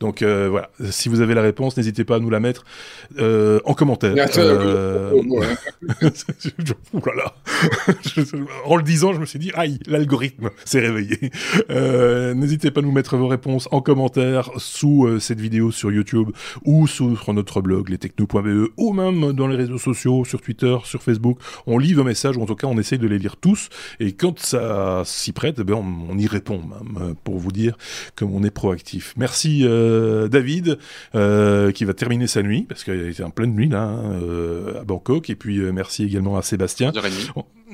donc euh, voilà, si vous avez la réponse, n'hésitez pas à nous la mettre en commentaire. En le disant, je me suis dit, aïe, l'algorithme s'est réveillé. N'hésitez pas à nous mettre vos réponses en commentaire sous cette vidéo sur YouTube ou sur notre blog lestechno.be ou même dans les réseaux sociaux, sur Twitter, sur Facebook. On lit vos messages, ou en tout cas, on essaye de les lire tous. Et quand ça s'y prête, eh ben, on, on y répond même, euh, pour vous dire comme on est proactif. Merci euh, David, euh, qui va terminer sa nuit, parce qu'il était en pleine nuit là, hein, à Bangkok. Et puis merci également à Sébastien.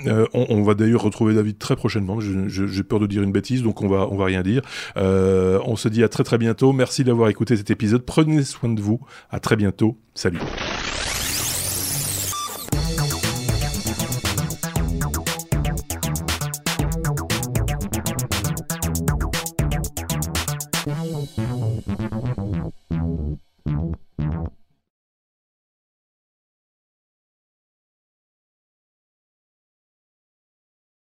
Euh, on, on va d'ailleurs retrouver David très prochainement. J'ai peur de dire une bêtise, donc on va on va rien dire. Euh, on se dit à très très bientôt. Merci d'avoir écouté cet épisode. Prenez soin de vous. À très bientôt. Salut.